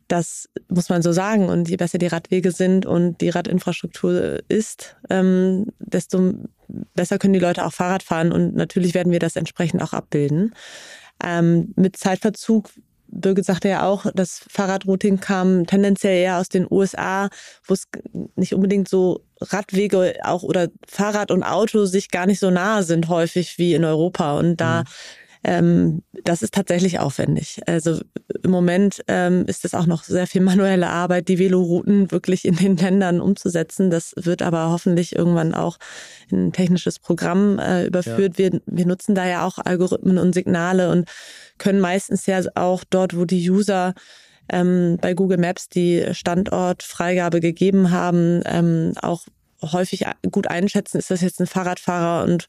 Speaker 2: Das muss man so sagen. Und je besser die Radwege sind und die Radinfrastruktur ist, ähm, desto besser können die Leute auch Fahrrad fahren. Und natürlich werden wir das entsprechend auch abbilden. Ähm, mit Zeitverzug Birgit sagte ja auch, das Fahrradrouting kam tendenziell eher aus den USA, wo es nicht unbedingt so Radwege auch oder Fahrrad und Auto sich gar nicht so nahe sind häufig wie in Europa. Und da mhm. Ähm, das ist tatsächlich aufwendig. Also im Moment ähm, ist es auch noch sehr viel manuelle Arbeit, die Velorouten wirklich in den Ländern umzusetzen. Das wird aber hoffentlich irgendwann auch in ein technisches Programm äh, überführt. Ja. Wir, wir nutzen da ja auch Algorithmen und Signale und können meistens ja auch dort, wo die User ähm, bei Google Maps die Standortfreigabe gegeben haben, ähm, auch häufig gut einschätzen, ist das jetzt ein Fahrradfahrer und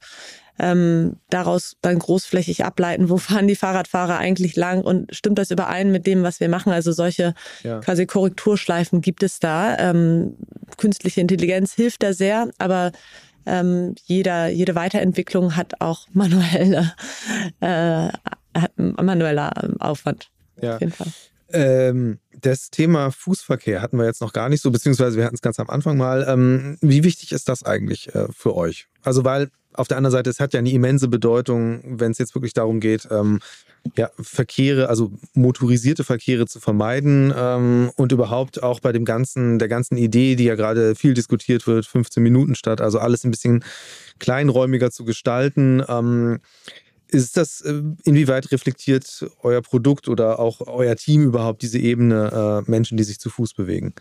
Speaker 2: ähm, daraus dann großflächig ableiten, wo fahren die Fahrradfahrer eigentlich lang und stimmt das überein mit dem, was wir machen? Also solche ja. quasi Korrekturschleifen gibt es da. Ähm, künstliche Intelligenz hilft da sehr, aber ähm, jeder, jede Weiterentwicklung hat auch manuelle äh, hat manueller Aufwand.
Speaker 1: Ja. Auf jeden Fall. Ähm, das Thema Fußverkehr hatten wir jetzt noch gar nicht so, beziehungsweise wir hatten es ganz am Anfang mal. Ähm, wie wichtig ist das eigentlich äh, für euch? Also, weil auf der anderen Seite, es hat ja eine immense Bedeutung, wenn es jetzt wirklich darum geht, ähm, ja, Verkehre, also motorisierte Verkehre zu vermeiden ähm, und überhaupt auch bei dem ganzen, der ganzen Idee, die ja gerade viel diskutiert wird, 15 Minuten statt, also alles ein bisschen kleinräumiger zu gestalten. Ähm, ist das, äh, inwieweit reflektiert euer Produkt oder auch euer Team überhaupt diese Ebene äh, Menschen, die sich zu Fuß bewegen?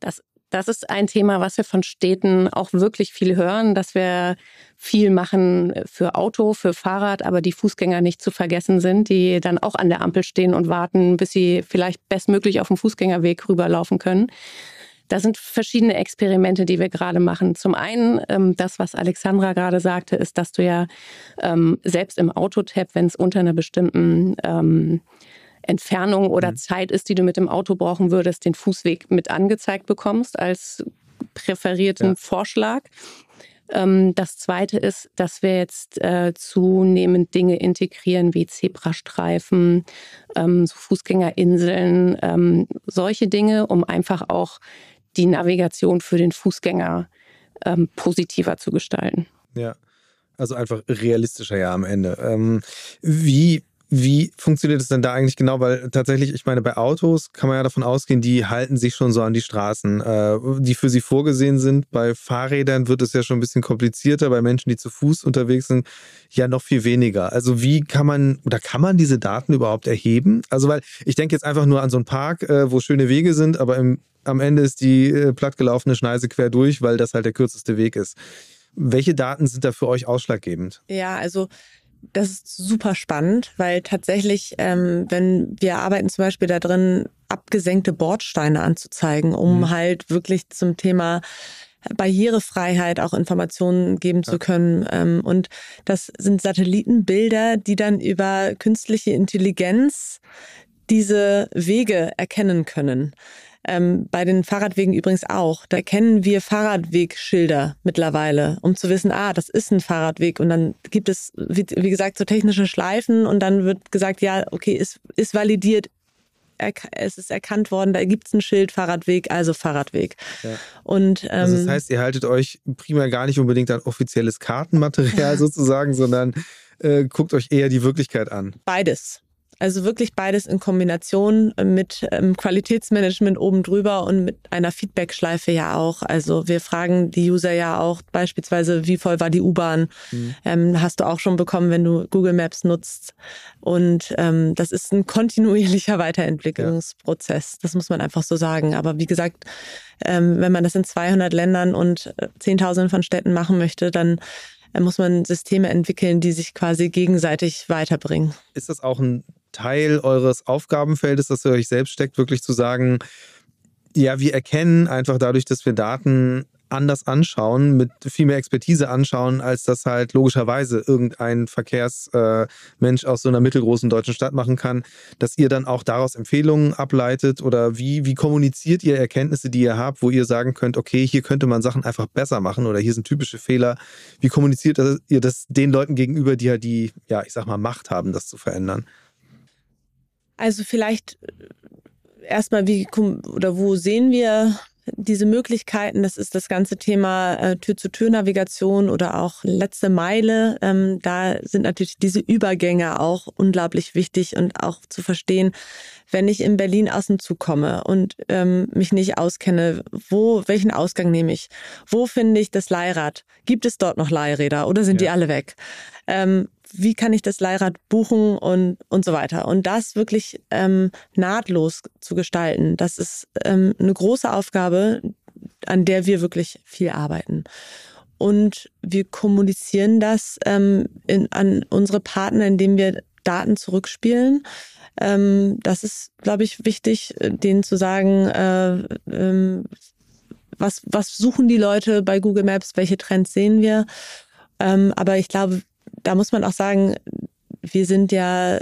Speaker 3: Das, das ist ein Thema, was wir von Städten auch wirklich viel hören, dass wir viel machen für Auto, für Fahrrad, aber die Fußgänger nicht zu vergessen sind, die dann auch an der Ampel stehen und warten, bis sie vielleicht bestmöglich auf dem Fußgängerweg rüberlaufen können. Da sind verschiedene Experimente, die wir gerade machen. Zum einen, ähm, das, was Alexandra gerade sagte, ist, dass du ja ähm, selbst im Autotab, wenn es unter einer bestimmten ähm, Entfernung oder mhm. Zeit ist, die du mit dem Auto brauchen würdest, den Fußweg mit angezeigt bekommst als präferierten ja. Vorschlag. Ähm, das zweite ist, dass wir jetzt äh, zunehmend Dinge integrieren wie Zebrastreifen, ähm, so Fußgängerinseln, ähm, solche Dinge, um einfach auch die Navigation für den Fußgänger ähm, positiver zu gestalten.
Speaker 1: Ja, also einfach realistischer ja am Ende. Ähm, wie wie funktioniert es denn da eigentlich genau? Weil tatsächlich, ich meine, bei Autos kann man ja davon ausgehen, die halten sich schon so an die Straßen, äh, die für sie vorgesehen sind. Bei Fahrrädern wird es ja schon ein bisschen komplizierter, bei Menschen, die zu Fuß unterwegs sind, ja noch viel weniger. Also wie kann man oder kann man diese Daten überhaupt erheben? Also weil ich denke jetzt einfach nur an so einen Park, äh, wo schöne Wege sind, aber im, am Ende ist die äh, plattgelaufene Schneise quer durch, weil das halt der kürzeste Weg ist. Welche Daten sind da für euch ausschlaggebend?
Speaker 2: Ja, also das ist super spannend, weil tatsächlich, ähm, wenn wir arbeiten zum Beispiel da drin, abgesenkte Bordsteine anzuzeigen, um mhm. halt wirklich zum Thema Barrierefreiheit auch Informationen geben ja. zu können. Ähm, und das sind Satellitenbilder, die dann über künstliche Intelligenz diese Wege erkennen können. Ähm, bei den Fahrradwegen übrigens auch. Da kennen wir Fahrradwegschilder mittlerweile, um zu wissen, ah, das ist ein Fahrradweg. Und dann gibt es, wie, wie gesagt, so technische Schleifen und dann wird gesagt, ja, okay, ist, ist validiert, es ist erkannt worden, da gibt es ein Schild, Fahrradweg, also Fahrradweg. Ja. Und, ähm,
Speaker 1: also das heißt, ihr haltet euch primär gar nicht unbedingt an offizielles Kartenmaterial sozusagen, sondern äh, guckt euch eher die Wirklichkeit an.
Speaker 2: Beides. Also wirklich beides in Kombination mit ähm, Qualitätsmanagement oben drüber und mit einer Feedback-Schleife ja auch. Also wir fragen die User ja auch beispielsweise, wie voll war die U-Bahn? Mhm. Ähm, hast du auch schon bekommen, wenn du Google Maps nutzt. Und ähm, das ist ein kontinuierlicher Weiterentwicklungsprozess. Ja. Das muss man einfach so sagen. Aber wie gesagt, ähm, wenn man das in 200 Ländern und äh, Zehntausenden von Städten machen möchte, dann äh, muss man Systeme entwickeln, die sich quasi gegenseitig weiterbringen.
Speaker 1: Ist das auch ein Teil eures Aufgabenfeldes, das ihr euch selbst steckt, wirklich zu sagen, ja, wir erkennen einfach dadurch, dass wir Daten anders anschauen, mit viel mehr Expertise anschauen, als das halt logischerweise irgendein Verkehrsmensch aus so einer mittelgroßen deutschen Stadt machen kann, dass ihr dann auch daraus Empfehlungen ableitet oder wie, wie kommuniziert ihr Erkenntnisse, die ihr habt, wo ihr sagen könnt, okay, hier könnte man Sachen einfach besser machen oder hier sind typische Fehler. Wie kommuniziert ihr das den Leuten gegenüber, die halt die, ja, ich sag mal, Macht haben, das zu verändern?
Speaker 2: Also vielleicht erstmal, wie oder wo sehen wir diese Möglichkeiten, das ist das ganze Thema äh, Tür-zu-Tür-Navigation oder auch letzte Meile. Ähm, da sind natürlich diese Übergänge auch unglaublich wichtig und auch zu verstehen, wenn ich in Berlin aus dem Zug komme und ähm, mich nicht auskenne, wo, welchen Ausgang nehme ich? Wo finde ich das Leihrad? Gibt es dort noch Leihräder oder sind ja. die alle weg? Ähm, wie kann ich das Leihrad buchen und, und so weiter. Und das wirklich ähm, nahtlos zu gestalten, das ist ähm, eine große Aufgabe, an der wir wirklich viel arbeiten. Und wir kommunizieren das ähm, in, an unsere Partner, indem wir Daten zurückspielen. Ähm, das ist, glaube ich, wichtig, denen zu sagen, äh, ähm, was, was suchen die Leute bei Google Maps, welche Trends sehen wir. Ähm, aber ich glaube, da muss man auch sagen, wir sind ja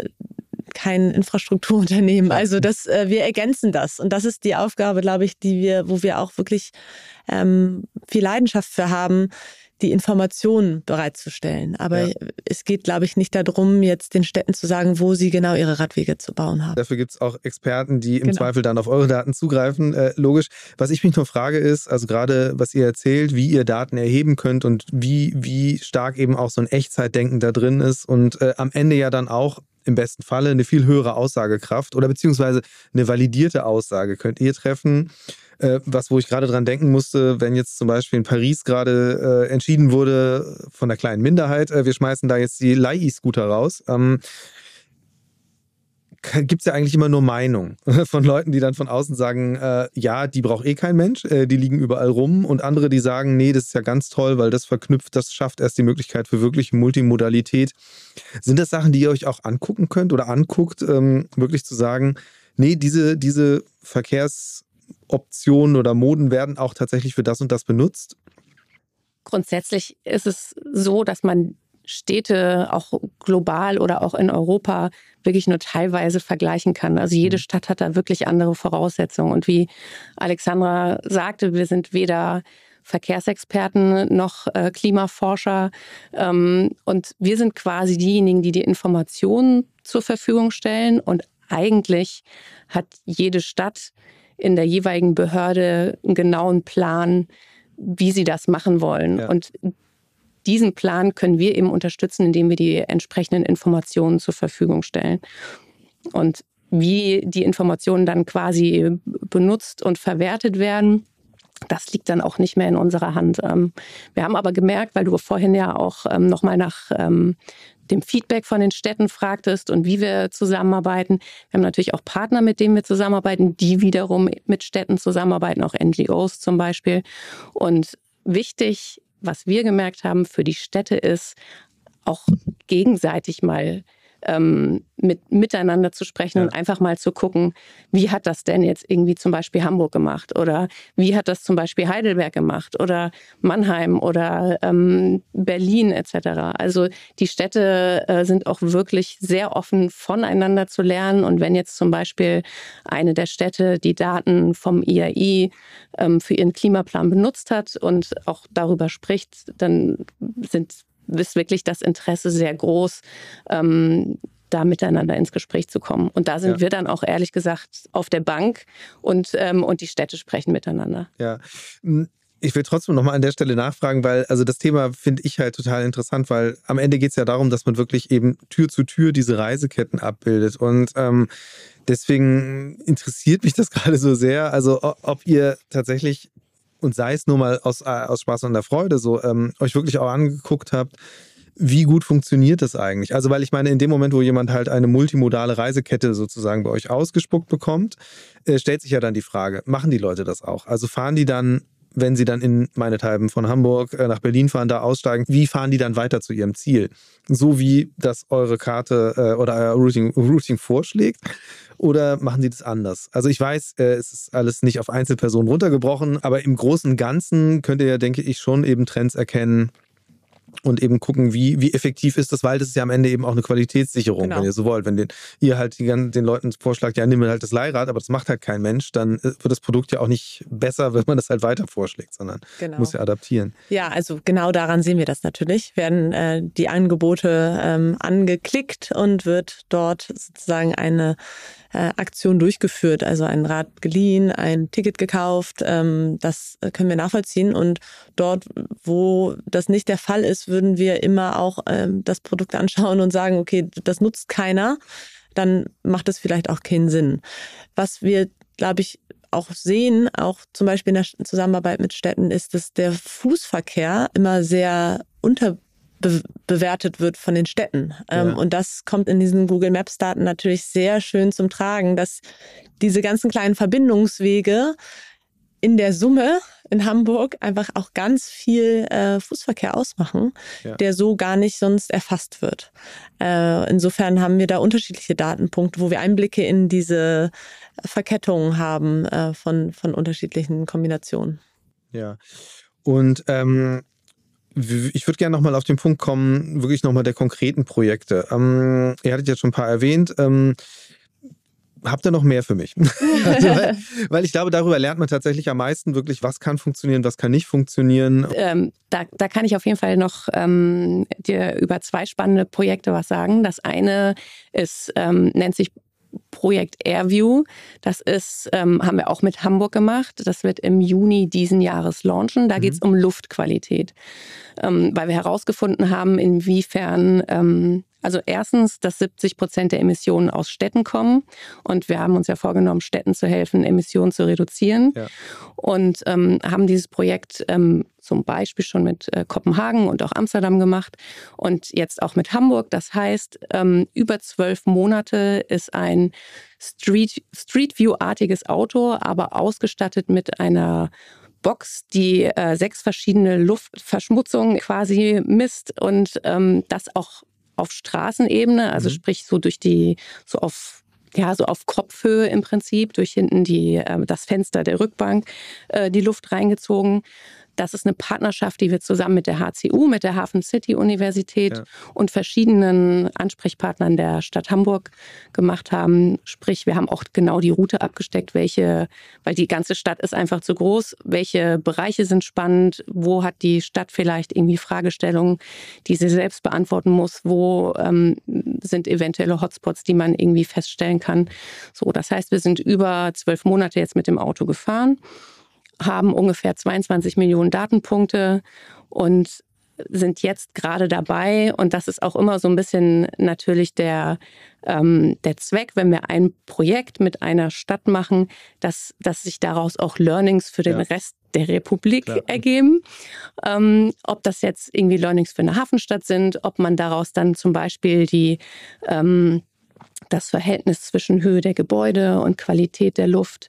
Speaker 2: kein Infrastrukturunternehmen. Also das, äh, wir ergänzen das. Und das ist die Aufgabe, glaube ich, die wir, wo wir auch wirklich ähm, viel Leidenschaft für haben, die Informationen bereitzustellen. Aber ja. es geht, glaube ich, nicht darum, jetzt den Städten zu sagen, wo sie genau ihre Radwege zu bauen haben.
Speaker 1: Dafür gibt es auch Experten, die im genau. Zweifel dann auf eure Daten zugreifen. Äh, logisch. Was ich mich nur frage ist, also gerade was ihr erzählt, wie ihr Daten erheben könnt und wie, wie stark eben auch so ein Echtzeitdenken da drin ist und äh, am Ende ja dann auch im besten Falle eine viel höhere Aussagekraft oder beziehungsweise eine validierte Aussage könnt ihr treffen. Äh, was, wo ich gerade dran denken musste, wenn jetzt zum Beispiel in Paris gerade äh, entschieden wurde von der kleinen Minderheit, äh, wir schmeißen da jetzt die Leih-E-Scooter raus. Ähm, gibt es ja eigentlich immer nur Meinungen von Leuten, die dann von außen sagen, äh, ja, die braucht eh kein Mensch, äh, die liegen überall rum und andere, die sagen, nee, das ist ja ganz toll, weil das verknüpft, das schafft erst die Möglichkeit für wirklich Multimodalität. Sind das Sachen, die ihr euch auch angucken könnt oder anguckt, ähm, wirklich zu sagen, nee, diese, diese Verkehrsoptionen oder Moden werden auch tatsächlich für das und das benutzt?
Speaker 3: Grundsätzlich ist es so, dass man Städte auch global oder auch in Europa wirklich nur teilweise vergleichen kann. Also jede mhm. Stadt hat da wirklich andere Voraussetzungen. Und wie Alexandra sagte, wir sind weder Verkehrsexperten noch äh, Klimaforscher. Ähm, und wir sind quasi diejenigen, die die Informationen zur Verfügung stellen. Und eigentlich hat jede Stadt in der jeweiligen Behörde einen genauen Plan, wie sie das machen wollen. Ja. Und diesen Plan können wir eben unterstützen, indem wir die entsprechenden Informationen zur Verfügung stellen. Und wie die Informationen dann quasi benutzt und verwertet werden, das liegt dann auch nicht mehr in unserer Hand. Ähm, wir haben aber gemerkt, weil du vorhin ja auch ähm, nochmal nach ähm, dem Feedback von den Städten fragtest und wie wir zusammenarbeiten. Wir haben natürlich auch Partner, mit denen wir zusammenarbeiten, die wiederum mit Städten zusammenarbeiten, auch NGOs zum Beispiel. Und wichtig was wir gemerkt haben für die Städte ist, auch gegenseitig mal ähm, mit, miteinander zu sprechen ja. und einfach mal zu gucken, wie hat das denn jetzt irgendwie zum Beispiel Hamburg gemacht oder wie hat das zum Beispiel Heidelberg gemacht oder Mannheim oder ähm, Berlin etc. Also die Städte äh, sind auch wirklich sehr offen voneinander zu lernen und wenn jetzt zum Beispiel eine der Städte die Daten vom IAI ähm, für ihren Klimaplan benutzt hat und auch darüber spricht, dann sind ist wirklich das Interesse sehr groß, ähm, da miteinander ins Gespräch zu kommen. Und da sind ja. wir dann auch ehrlich gesagt auf der Bank und, ähm, und die Städte sprechen miteinander.
Speaker 1: Ja. Hm, ich will trotzdem nochmal an der Stelle nachfragen, weil also das Thema finde ich halt total interessant, weil am Ende geht es ja darum, dass man wirklich eben Tür zu Tür diese Reiseketten abbildet. Und ähm, deswegen interessiert mich das gerade so sehr. Also ob ihr tatsächlich und sei es nur mal aus, äh, aus Spaß und der Freude so, ähm, euch wirklich auch angeguckt habt, wie gut funktioniert das eigentlich? Also, weil ich meine, in dem Moment, wo jemand halt eine multimodale Reisekette sozusagen bei euch ausgespuckt bekommt, äh, stellt sich ja dann die Frage, machen die Leute das auch? Also fahren die dann wenn sie dann in meinethalben von Hamburg äh, nach Berlin fahren, da aussteigen, wie fahren die dann weiter zu ihrem Ziel? So wie das eure Karte äh, oder euer Routing, Routing vorschlägt? Oder machen sie das anders? Also ich weiß, äh, es ist alles nicht auf Einzelpersonen runtergebrochen, aber im Großen und Ganzen könnt ihr ja, denke ich, schon eben Trends erkennen, und eben gucken, wie, wie effektiv ist das, weil das ist ja am Ende eben auch eine Qualitätssicherung, genau. wenn ihr so wollt. Wenn den, ihr halt die, den Leuten vorschlagt, ja, nimm halt das Leihrad, aber das macht halt kein Mensch, dann äh, wird das Produkt ja auch nicht besser, wenn man das halt weiter vorschlägt, sondern genau. muss ja adaptieren.
Speaker 2: Ja, also genau daran sehen wir das natürlich. Werden äh, die Angebote ähm, angeklickt und wird dort sozusagen eine äh, Aktion durchgeführt, also ein Rad geliehen, ein Ticket gekauft. Ähm, das können wir nachvollziehen. Und dort, wo das nicht der Fall ist, würden wir immer auch ähm, das Produkt anschauen und sagen, okay, das nutzt keiner. Dann macht es vielleicht auch keinen Sinn. Was wir, glaube ich, auch sehen, auch zum Beispiel in der Zusammenarbeit mit Städten, ist, dass der Fußverkehr immer sehr unterbewertet wird von den Städten. Ähm, ja. und das kommt in diesen Google Maps Daten natürlich sehr schön zum Tragen, dass diese ganzen kleinen Verbindungswege in der Summe in Hamburg einfach auch ganz viel äh, Fußverkehr ausmachen, ja. der so gar nicht sonst erfasst wird. Äh, insofern haben wir da unterschiedliche Datenpunkte, wo wir Einblicke in diese Verkettungen haben äh, von, von unterschiedlichen Kombinationen.
Speaker 1: Ja. Und ähm, ich würde gerne nochmal auf den Punkt kommen, wirklich nochmal der konkreten Projekte. Ähm, ihr hattet jetzt schon ein paar erwähnt. Ähm, habt ihr noch mehr für mich? also, weil, weil, ich glaube, darüber lernt man tatsächlich am meisten wirklich, was kann funktionieren, was kann nicht funktionieren.
Speaker 3: Ähm, da, da, kann ich auf jeden Fall noch ähm, dir über zwei spannende Projekte was sagen. Das eine ist, ähm, nennt sich Projekt Airview. Das ist, ähm, haben wir auch mit Hamburg gemacht. Das wird im Juni diesen Jahres launchen. Da mhm. geht es um Luftqualität, ähm, weil wir herausgefunden haben, inwiefern ähm, also erstens, dass 70 Prozent der Emissionen aus Städten kommen. Und wir haben uns ja vorgenommen, Städten zu helfen, Emissionen zu reduzieren. Ja. Und ähm, haben dieses Projekt ähm, zum Beispiel schon mit äh, Kopenhagen und auch Amsterdam gemacht und jetzt auch mit Hamburg. Das heißt, ähm, über zwölf Monate ist ein Street, Street View-artiges Auto, aber ausgestattet mit einer Box, die äh, sechs verschiedene Luftverschmutzungen quasi misst und ähm, das auch auf Straßenebene, also mhm. sprich so durch die, so auf ja, so auf Kopfhöhe im Prinzip, durch hinten die, äh, das Fenster der Rückbank äh, die Luft reingezogen. Das ist eine Partnerschaft, die wir zusammen mit der HCU, mit der Hafen City Universität ja. und verschiedenen Ansprechpartnern der Stadt Hamburg gemacht haben. Sprich, wir haben auch genau die Route abgesteckt, welche, weil die ganze Stadt ist einfach zu groß, welche Bereiche sind spannend, wo hat die Stadt vielleicht irgendwie Fragestellungen, die sie selbst beantworten muss, wo ähm, sind eventuelle Hotspots, die man irgendwie feststellen kann. So, das heißt, wir sind über zwölf Monate jetzt mit dem Auto gefahren haben ungefähr 22 Millionen Datenpunkte und sind jetzt gerade dabei, und das ist auch immer so ein bisschen natürlich der, ähm, der Zweck, wenn wir ein Projekt mit einer Stadt machen, dass, dass sich daraus auch Learnings für den ja. Rest der Republik Klar. ergeben. Ähm, ob das jetzt irgendwie Learnings für eine Hafenstadt sind, ob man daraus dann zum Beispiel die ähm, das Verhältnis zwischen Höhe der Gebäude und Qualität der Luft,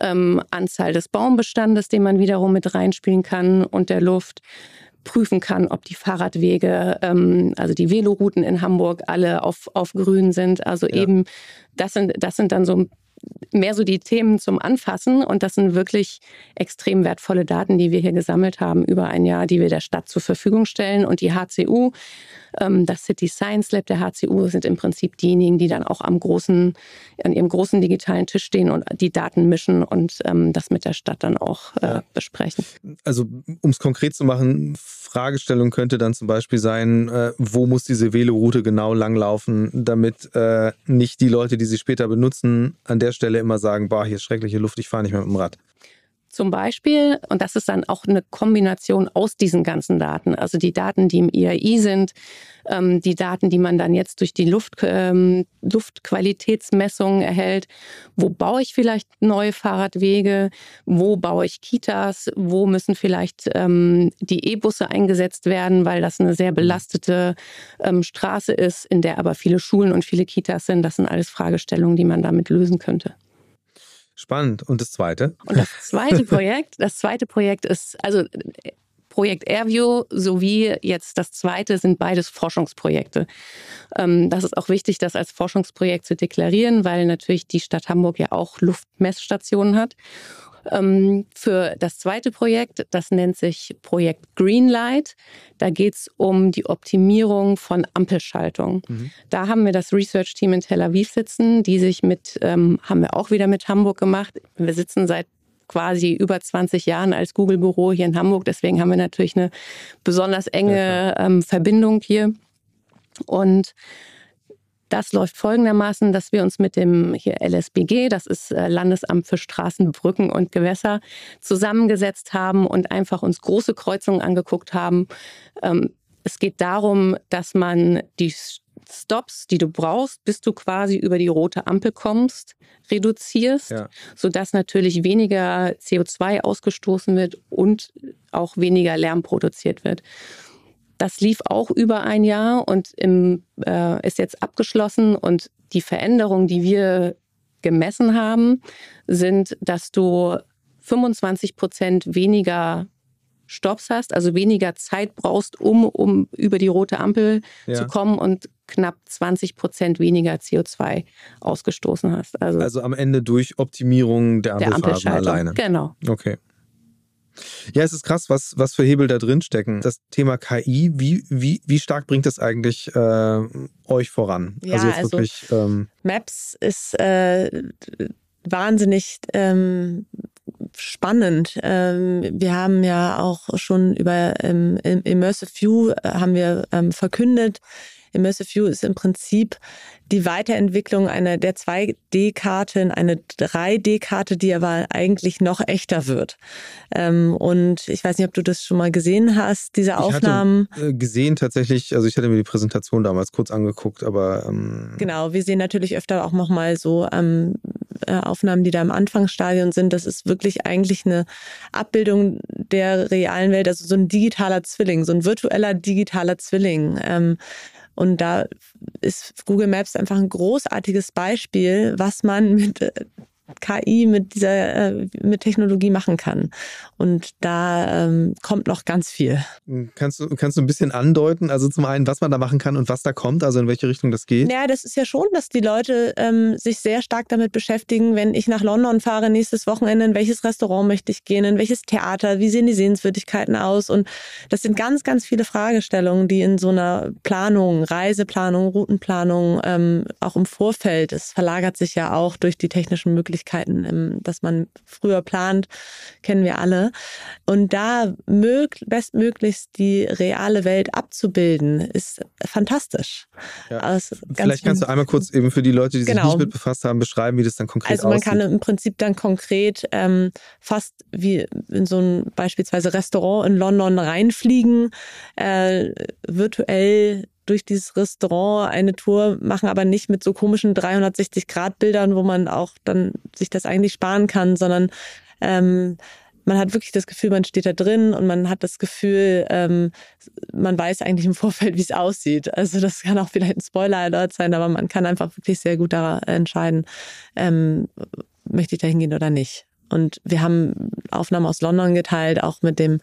Speaker 3: ähm, Anzahl des Baumbestandes, den man wiederum mit reinspielen kann und der Luft prüfen kann, ob die Fahrradwege, ähm, also die Velorouten in Hamburg alle auf, auf grün sind. Also ja. eben, das sind, das sind dann so mehr so die Themen zum Anfassen. Und das sind wirklich extrem wertvolle Daten, die wir hier gesammelt haben über ein Jahr, die wir der Stadt zur Verfügung stellen. Und die HCU, das City Science Lab der HCU, sind im Prinzip diejenigen, die dann auch am großen, an ihrem großen digitalen Tisch stehen und die Daten mischen und ähm, das mit der Stadt dann auch äh, ja. besprechen.
Speaker 1: Also, um es konkret zu machen, Fragestellung könnte dann zum Beispiel sein, äh, wo muss diese Veloroute genau langlaufen, damit äh, nicht die Leute, die sie später benutzen, an der Stelle immer sagen, boah, hier ist schreckliche Luft, ich fahre nicht mehr mit dem Rad.
Speaker 3: Zum Beispiel, und das ist dann auch eine Kombination aus diesen ganzen Daten, also die Daten, die im IAI sind, ähm, die Daten, die man dann jetzt durch die Luft, ähm, Luftqualitätsmessungen erhält. Wo baue ich vielleicht neue Fahrradwege? Wo baue ich Kitas? Wo müssen vielleicht ähm, die E-Busse eingesetzt werden, weil das eine sehr belastete ähm, Straße ist, in der aber viele Schulen und viele Kitas sind? Das sind alles Fragestellungen, die man damit lösen könnte.
Speaker 1: Spannend. Und das zweite?
Speaker 3: Und das zweite Projekt, das zweite Projekt ist, also Projekt Airview sowie jetzt das zweite sind beides Forschungsprojekte. Ähm, das ist auch wichtig, das als Forschungsprojekt zu deklarieren, weil natürlich die Stadt Hamburg ja auch Luftmessstationen hat. Ähm, für das zweite Projekt, das nennt sich Projekt Greenlight. Da geht es um die Optimierung von Ampelschaltung. Mhm. Da haben wir das Research-Team in Tel Aviv sitzen, die sich mit, ähm, haben wir auch wieder mit Hamburg gemacht. Wir sitzen seit quasi über 20 Jahren als Google-Büro hier in Hamburg. Deswegen haben wir natürlich eine besonders enge ähm, Verbindung hier. Und Das läuft folgendermaßen, dass wir uns mit dem hier LSBG, das ist äh, Landesamt für Straßen, Brücken und Gewässer, zusammengesetzt haben und einfach uns große Kreuzungen angeguckt haben. Ähm, es geht darum, dass man die Stops, die du brauchst, bis du quasi über die rote Ampel kommst, reduzierst, ja. sodass natürlich weniger CO2 ausgestoßen wird und auch weniger Lärm produziert wird. Das lief auch über ein Jahr und im, äh, ist jetzt abgeschlossen. Und die Veränderungen, die wir gemessen haben, sind, dass du 25 Prozent weniger Stops hast, also weniger Zeit brauchst, um, um über die rote Ampel ja. zu kommen und knapp 20 Prozent weniger CO2 ausgestoßen hast.
Speaker 1: Also, also am Ende durch Optimierung der, der Ampelphasen alleine.
Speaker 3: Genau.
Speaker 1: Okay. Ja, es ist krass, was, was für Hebel da drin stecken. Das Thema KI, wie, wie, wie stark bringt das eigentlich äh, euch voran?
Speaker 2: Ja, also, also wirklich, ähm Maps ist äh, wahnsinnig ähm, spannend. Ähm, wir haben ja auch schon über ähm, Immersive View äh, haben wir ähm, verkündet. Immersive View ist im Prinzip die Weiterentwicklung einer der 2D-Karte in eine 3D-Karte, die aber eigentlich noch echter wird. Ähm, und ich weiß nicht, ob du das schon mal gesehen hast, diese Aufnahmen.
Speaker 1: Ich hatte, äh, gesehen tatsächlich, also ich hatte mir die Präsentation damals kurz angeguckt, aber ähm
Speaker 2: genau, wir sehen natürlich öfter auch nochmal so ähm, äh, Aufnahmen, die da im Anfangsstadion sind. Das ist wirklich eigentlich eine Abbildung der realen Welt, also so ein digitaler Zwilling, so ein virtueller digitaler Zwilling. Ähm, und da ist Google Maps einfach ein großartiges Beispiel, was man mit äh, KI mit dieser äh, mit Technologie machen kann. Und da ähm, kommt noch ganz viel.
Speaker 1: Kannst du, kannst du ein bisschen andeuten, also zum einen, was man da machen kann und was da kommt, also in welche Richtung das geht?
Speaker 2: Ja, das ist ja schon, dass die Leute ähm, sich sehr stark damit beschäftigen, wenn ich nach London fahre nächstes Wochenende, in welches Restaurant möchte ich gehen, in welches Theater, wie sehen die Sehenswürdigkeiten aus? Und das sind ganz, ganz viele Fragestellungen, die in so einer Planung, Reiseplanung, Routenplanung, ähm, auch im Vorfeld, es verlagert sich ja auch durch die technischen Möglichkeiten Möglichkeiten, ähm, dass man früher plant, kennen wir alle. Und da bestmöglichst die reale Welt abzubilden, ist fantastisch.
Speaker 1: Ja. Also Vielleicht kannst du einmal kurz eben für die Leute, die sich genau. nicht mit befasst haben, beschreiben, wie das dann konkret
Speaker 2: aussieht.
Speaker 1: Also
Speaker 2: man kann im Prinzip dann konkret ähm, fast wie in so ein beispielsweise Restaurant in London reinfliegen, äh, virtuell durch dieses Restaurant eine Tour machen, aber nicht mit so komischen 360-Grad-Bildern, wo man auch dann sich das eigentlich sparen kann, sondern ähm, man hat wirklich das Gefühl, man steht da drin und man hat das Gefühl, ähm, man weiß eigentlich im Vorfeld, wie es aussieht. Also das kann auch vielleicht ein Spoiler-Alert sein, aber man kann einfach wirklich sehr gut da entscheiden, ähm, möchte ich da hingehen oder nicht. Und wir haben Aufnahmen aus London geteilt, auch mit dem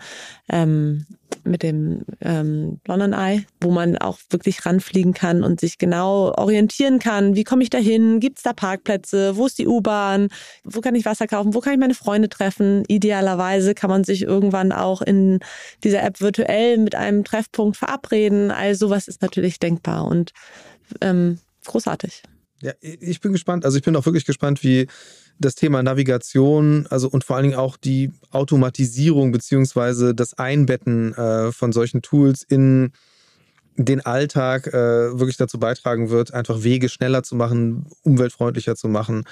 Speaker 2: ähm, mit dem ähm, London Eye, wo man auch wirklich ranfliegen kann und sich genau orientieren kann. Wie komme ich da hin? Gibt es da Parkplätze? Wo ist die U-Bahn? Wo kann ich Wasser kaufen? Wo kann ich meine Freunde treffen? Idealerweise kann man sich irgendwann auch in dieser App virtuell mit einem Treffpunkt verabreden. All sowas ist natürlich denkbar und ähm, großartig.
Speaker 1: Ja, ich bin gespannt. Also ich bin auch wirklich gespannt, wie das Thema Navigation, also und vor allen Dingen auch die Automatisierung beziehungsweise das Einbetten äh, von solchen Tools in den Alltag äh, wirklich dazu beitragen wird, einfach Wege schneller zu machen, umweltfreundlicher zu machen.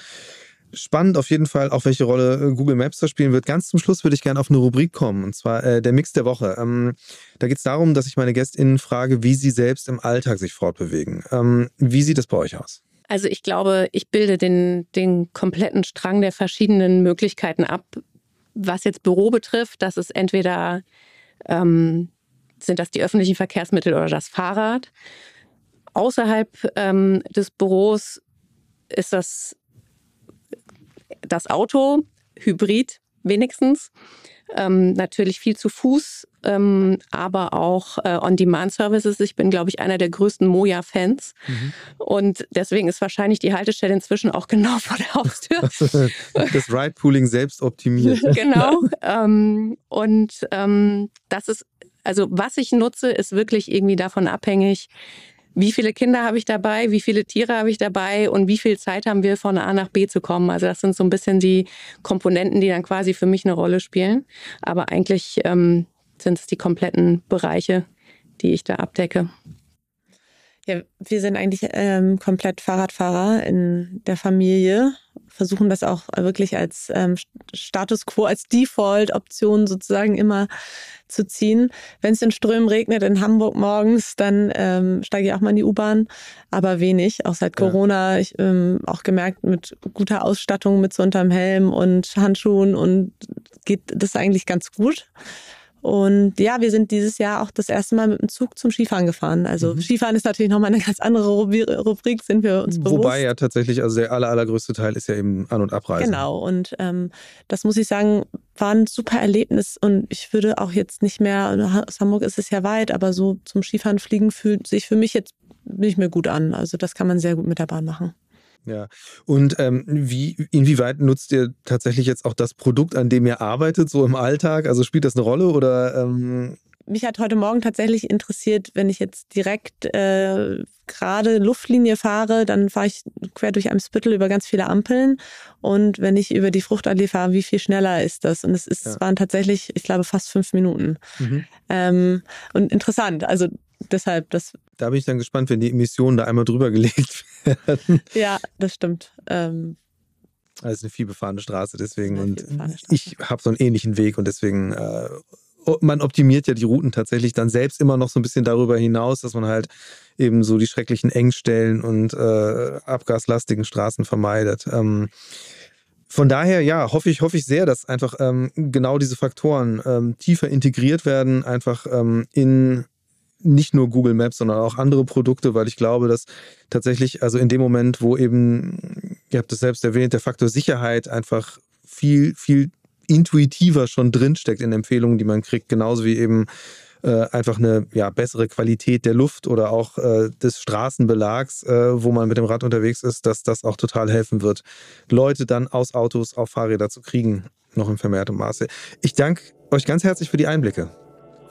Speaker 1: Spannend auf jeden Fall, auch welche Rolle äh, Google Maps da spielen wird. Ganz zum Schluss würde ich gerne auf eine Rubrik kommen, und zwar äh, der Mix der Woche. Ähm, da geht es darum, dass ich meine GästInnen frage, wie sie selbst im Alltag sich fortbewegen. Ähm, wie sieht das bei euch aus?
Speaker 3: Also ich glaube, ich bilde den, den kompletten Strang der verschiedenen Möglichkeiten ab. Was jetzt Büro betrifft, das ist entweder ähm, sind das die öffentlichen Verkehrsmittel oder das Fahrrad. Außerhalb ähm, des Büros ist das das Auto, Hybrid wenigstens. Ähm, natürlich viel zu Fuß, ähm, aber auch äh, On-Demand-Services. Ich bin, glaube ich, einer der größten Moja-Fans. Mhm. Und deswegen ist wahrscheinlich die Haltestelle inzwischen auch genau vor der Haustür.
Speaker 1: das Ride-Pooling selbst optimiert.
Speaker 3: genau. Ähm, und ähm, das ist, also was ich nutze, ist wirklich irgendwie davon abhängig, wie viele Kinder habe ich dabei, wie viele Tiere habe ich dabei und wie viel Zeit haben wir von A nach B zu kommen. Also das sind so ein bisschen die Komponenten, die dann quasi für mich eine Rolle spielen. Aber eigentlich ähm, sind es die kompletten Bereiche, die ich da abdecke.
Speaker 2: Ja, wir sind eigentlich ähm, komplett Fahrradfahrer in der Familie, versuchen das auch wirklich als ähm, Status quo, als Default-Option sozusagen immer zu ziehen. Wenn es in Strömen regnet in Hamburg morgens, dann ähm, steige ich auch mal in die U-Bahn, aber wenig. Auch seit Corona, ich ähm, auch gemerkt, mit guter Ausstattung, mit so unterm Helm und Handschuhen und geht das eigentlich ganz gut. Und ja, wir sind dieses Jahr auch das erste Mal mit dem Zug zum Skifahren gefahren. Also mhm. Skifahren ist natürlich nochmal eine ganz andere Rubrik, sind wir uns bewusst.
Speaker 1: Wobei ja tatsächlich, also der aller, allergrößte Teil ist ja eben An- und Abreisen.
Speaker 2: Genau, und ähm, das muss ich sagen, war ein super Erlebnis und ich würde auch jetzt nicht mehr, aus Hamburg ist es ja weit, aber so zum Skifahren fliegen fühlt sich für mich jetzt nicht mehr gut an. Also das kann man sehr gut mit der Bahn machen.
Speaker 1: Ja. Und ähm, wie, inwieweit nutzt ihr tatsächlich jetzt auch das Produkt, an dem ihr arbeitet, so im Alltag? Also spielt das eine Rolle oder ähm
Speaker 2: mich hat heute Morgen tatsächlich interessiert, wenn ich jetzt direkt äh, gerade Luftlinie fahre, dann fahre ich quer durch Eimsbüttel über ganz viele Ampeln. Und wenn ich über die Fruchtallee fahre, wie viel schneller ist das? Und es ist, ja. waren tatsächlich, ich glaube, fast fünf Minuten. Mhm. Ähm, und interessant. Also deshalb, das.
Speaker 1: Da bin ich dann gespannt, wenn die Emissionen da einmal drüber gelegt werden.
Speaker 2: Ja, das stimmt. Ähm,
Speaker 1: also eine vielbefahrene Straße, deswegen. Und Straße. ich habe so einen ähnlichen Weg und deswegen äh, man optimiert ja die Routen tatsächlich dann selbst immer noch so ein bisschen darüber hinaus, dass man halt eben so die schrecklichen Engstellen und äh, abgaslastigen Straßen vermeidet. Ähm, von daher, ja, hoffe ich, hoffe ich sehr, dass einfach ähm, genau diese Faktoren ähm, tiefer integriert werden, einfach ähm, in nicht nur Google Maps, sondern auch andere Produkte, weil ich glaube, dass tatsächlich, also in dem Moment, wo eben, ihr habt es selbst erwähnt, der Faktor Sicherheit einfach viel, viel intuitiver schon drinsteckt in Empfehlungen, die man kriegt, genauso wie eben äh, einfach eine ja, bessere Qualität der Luft oder auch äh, des Straßenbelags, äh, wo man mit dem Rad unterwegs ist, dass das auch total helfen wird, Leute dann aus Autos auf Fahrräder zu kriegen, noch in vermehrtem Maße. Ich danke euch ganz herzlich für die Einblicke.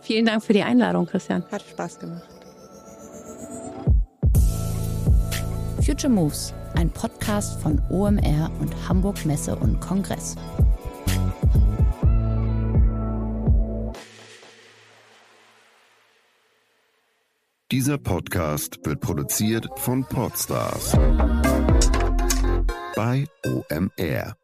Speaker 3: Vielen Dank für die Einladung, Christian.
Speaker 2: Hat Spaß gemacht.
Speaker 4: Future Moves, ein Podcast von OMR und Hamburg Messe und Kongress.
Speaker 5: Dieser Podcast wird produziert von Podstars bei OMR.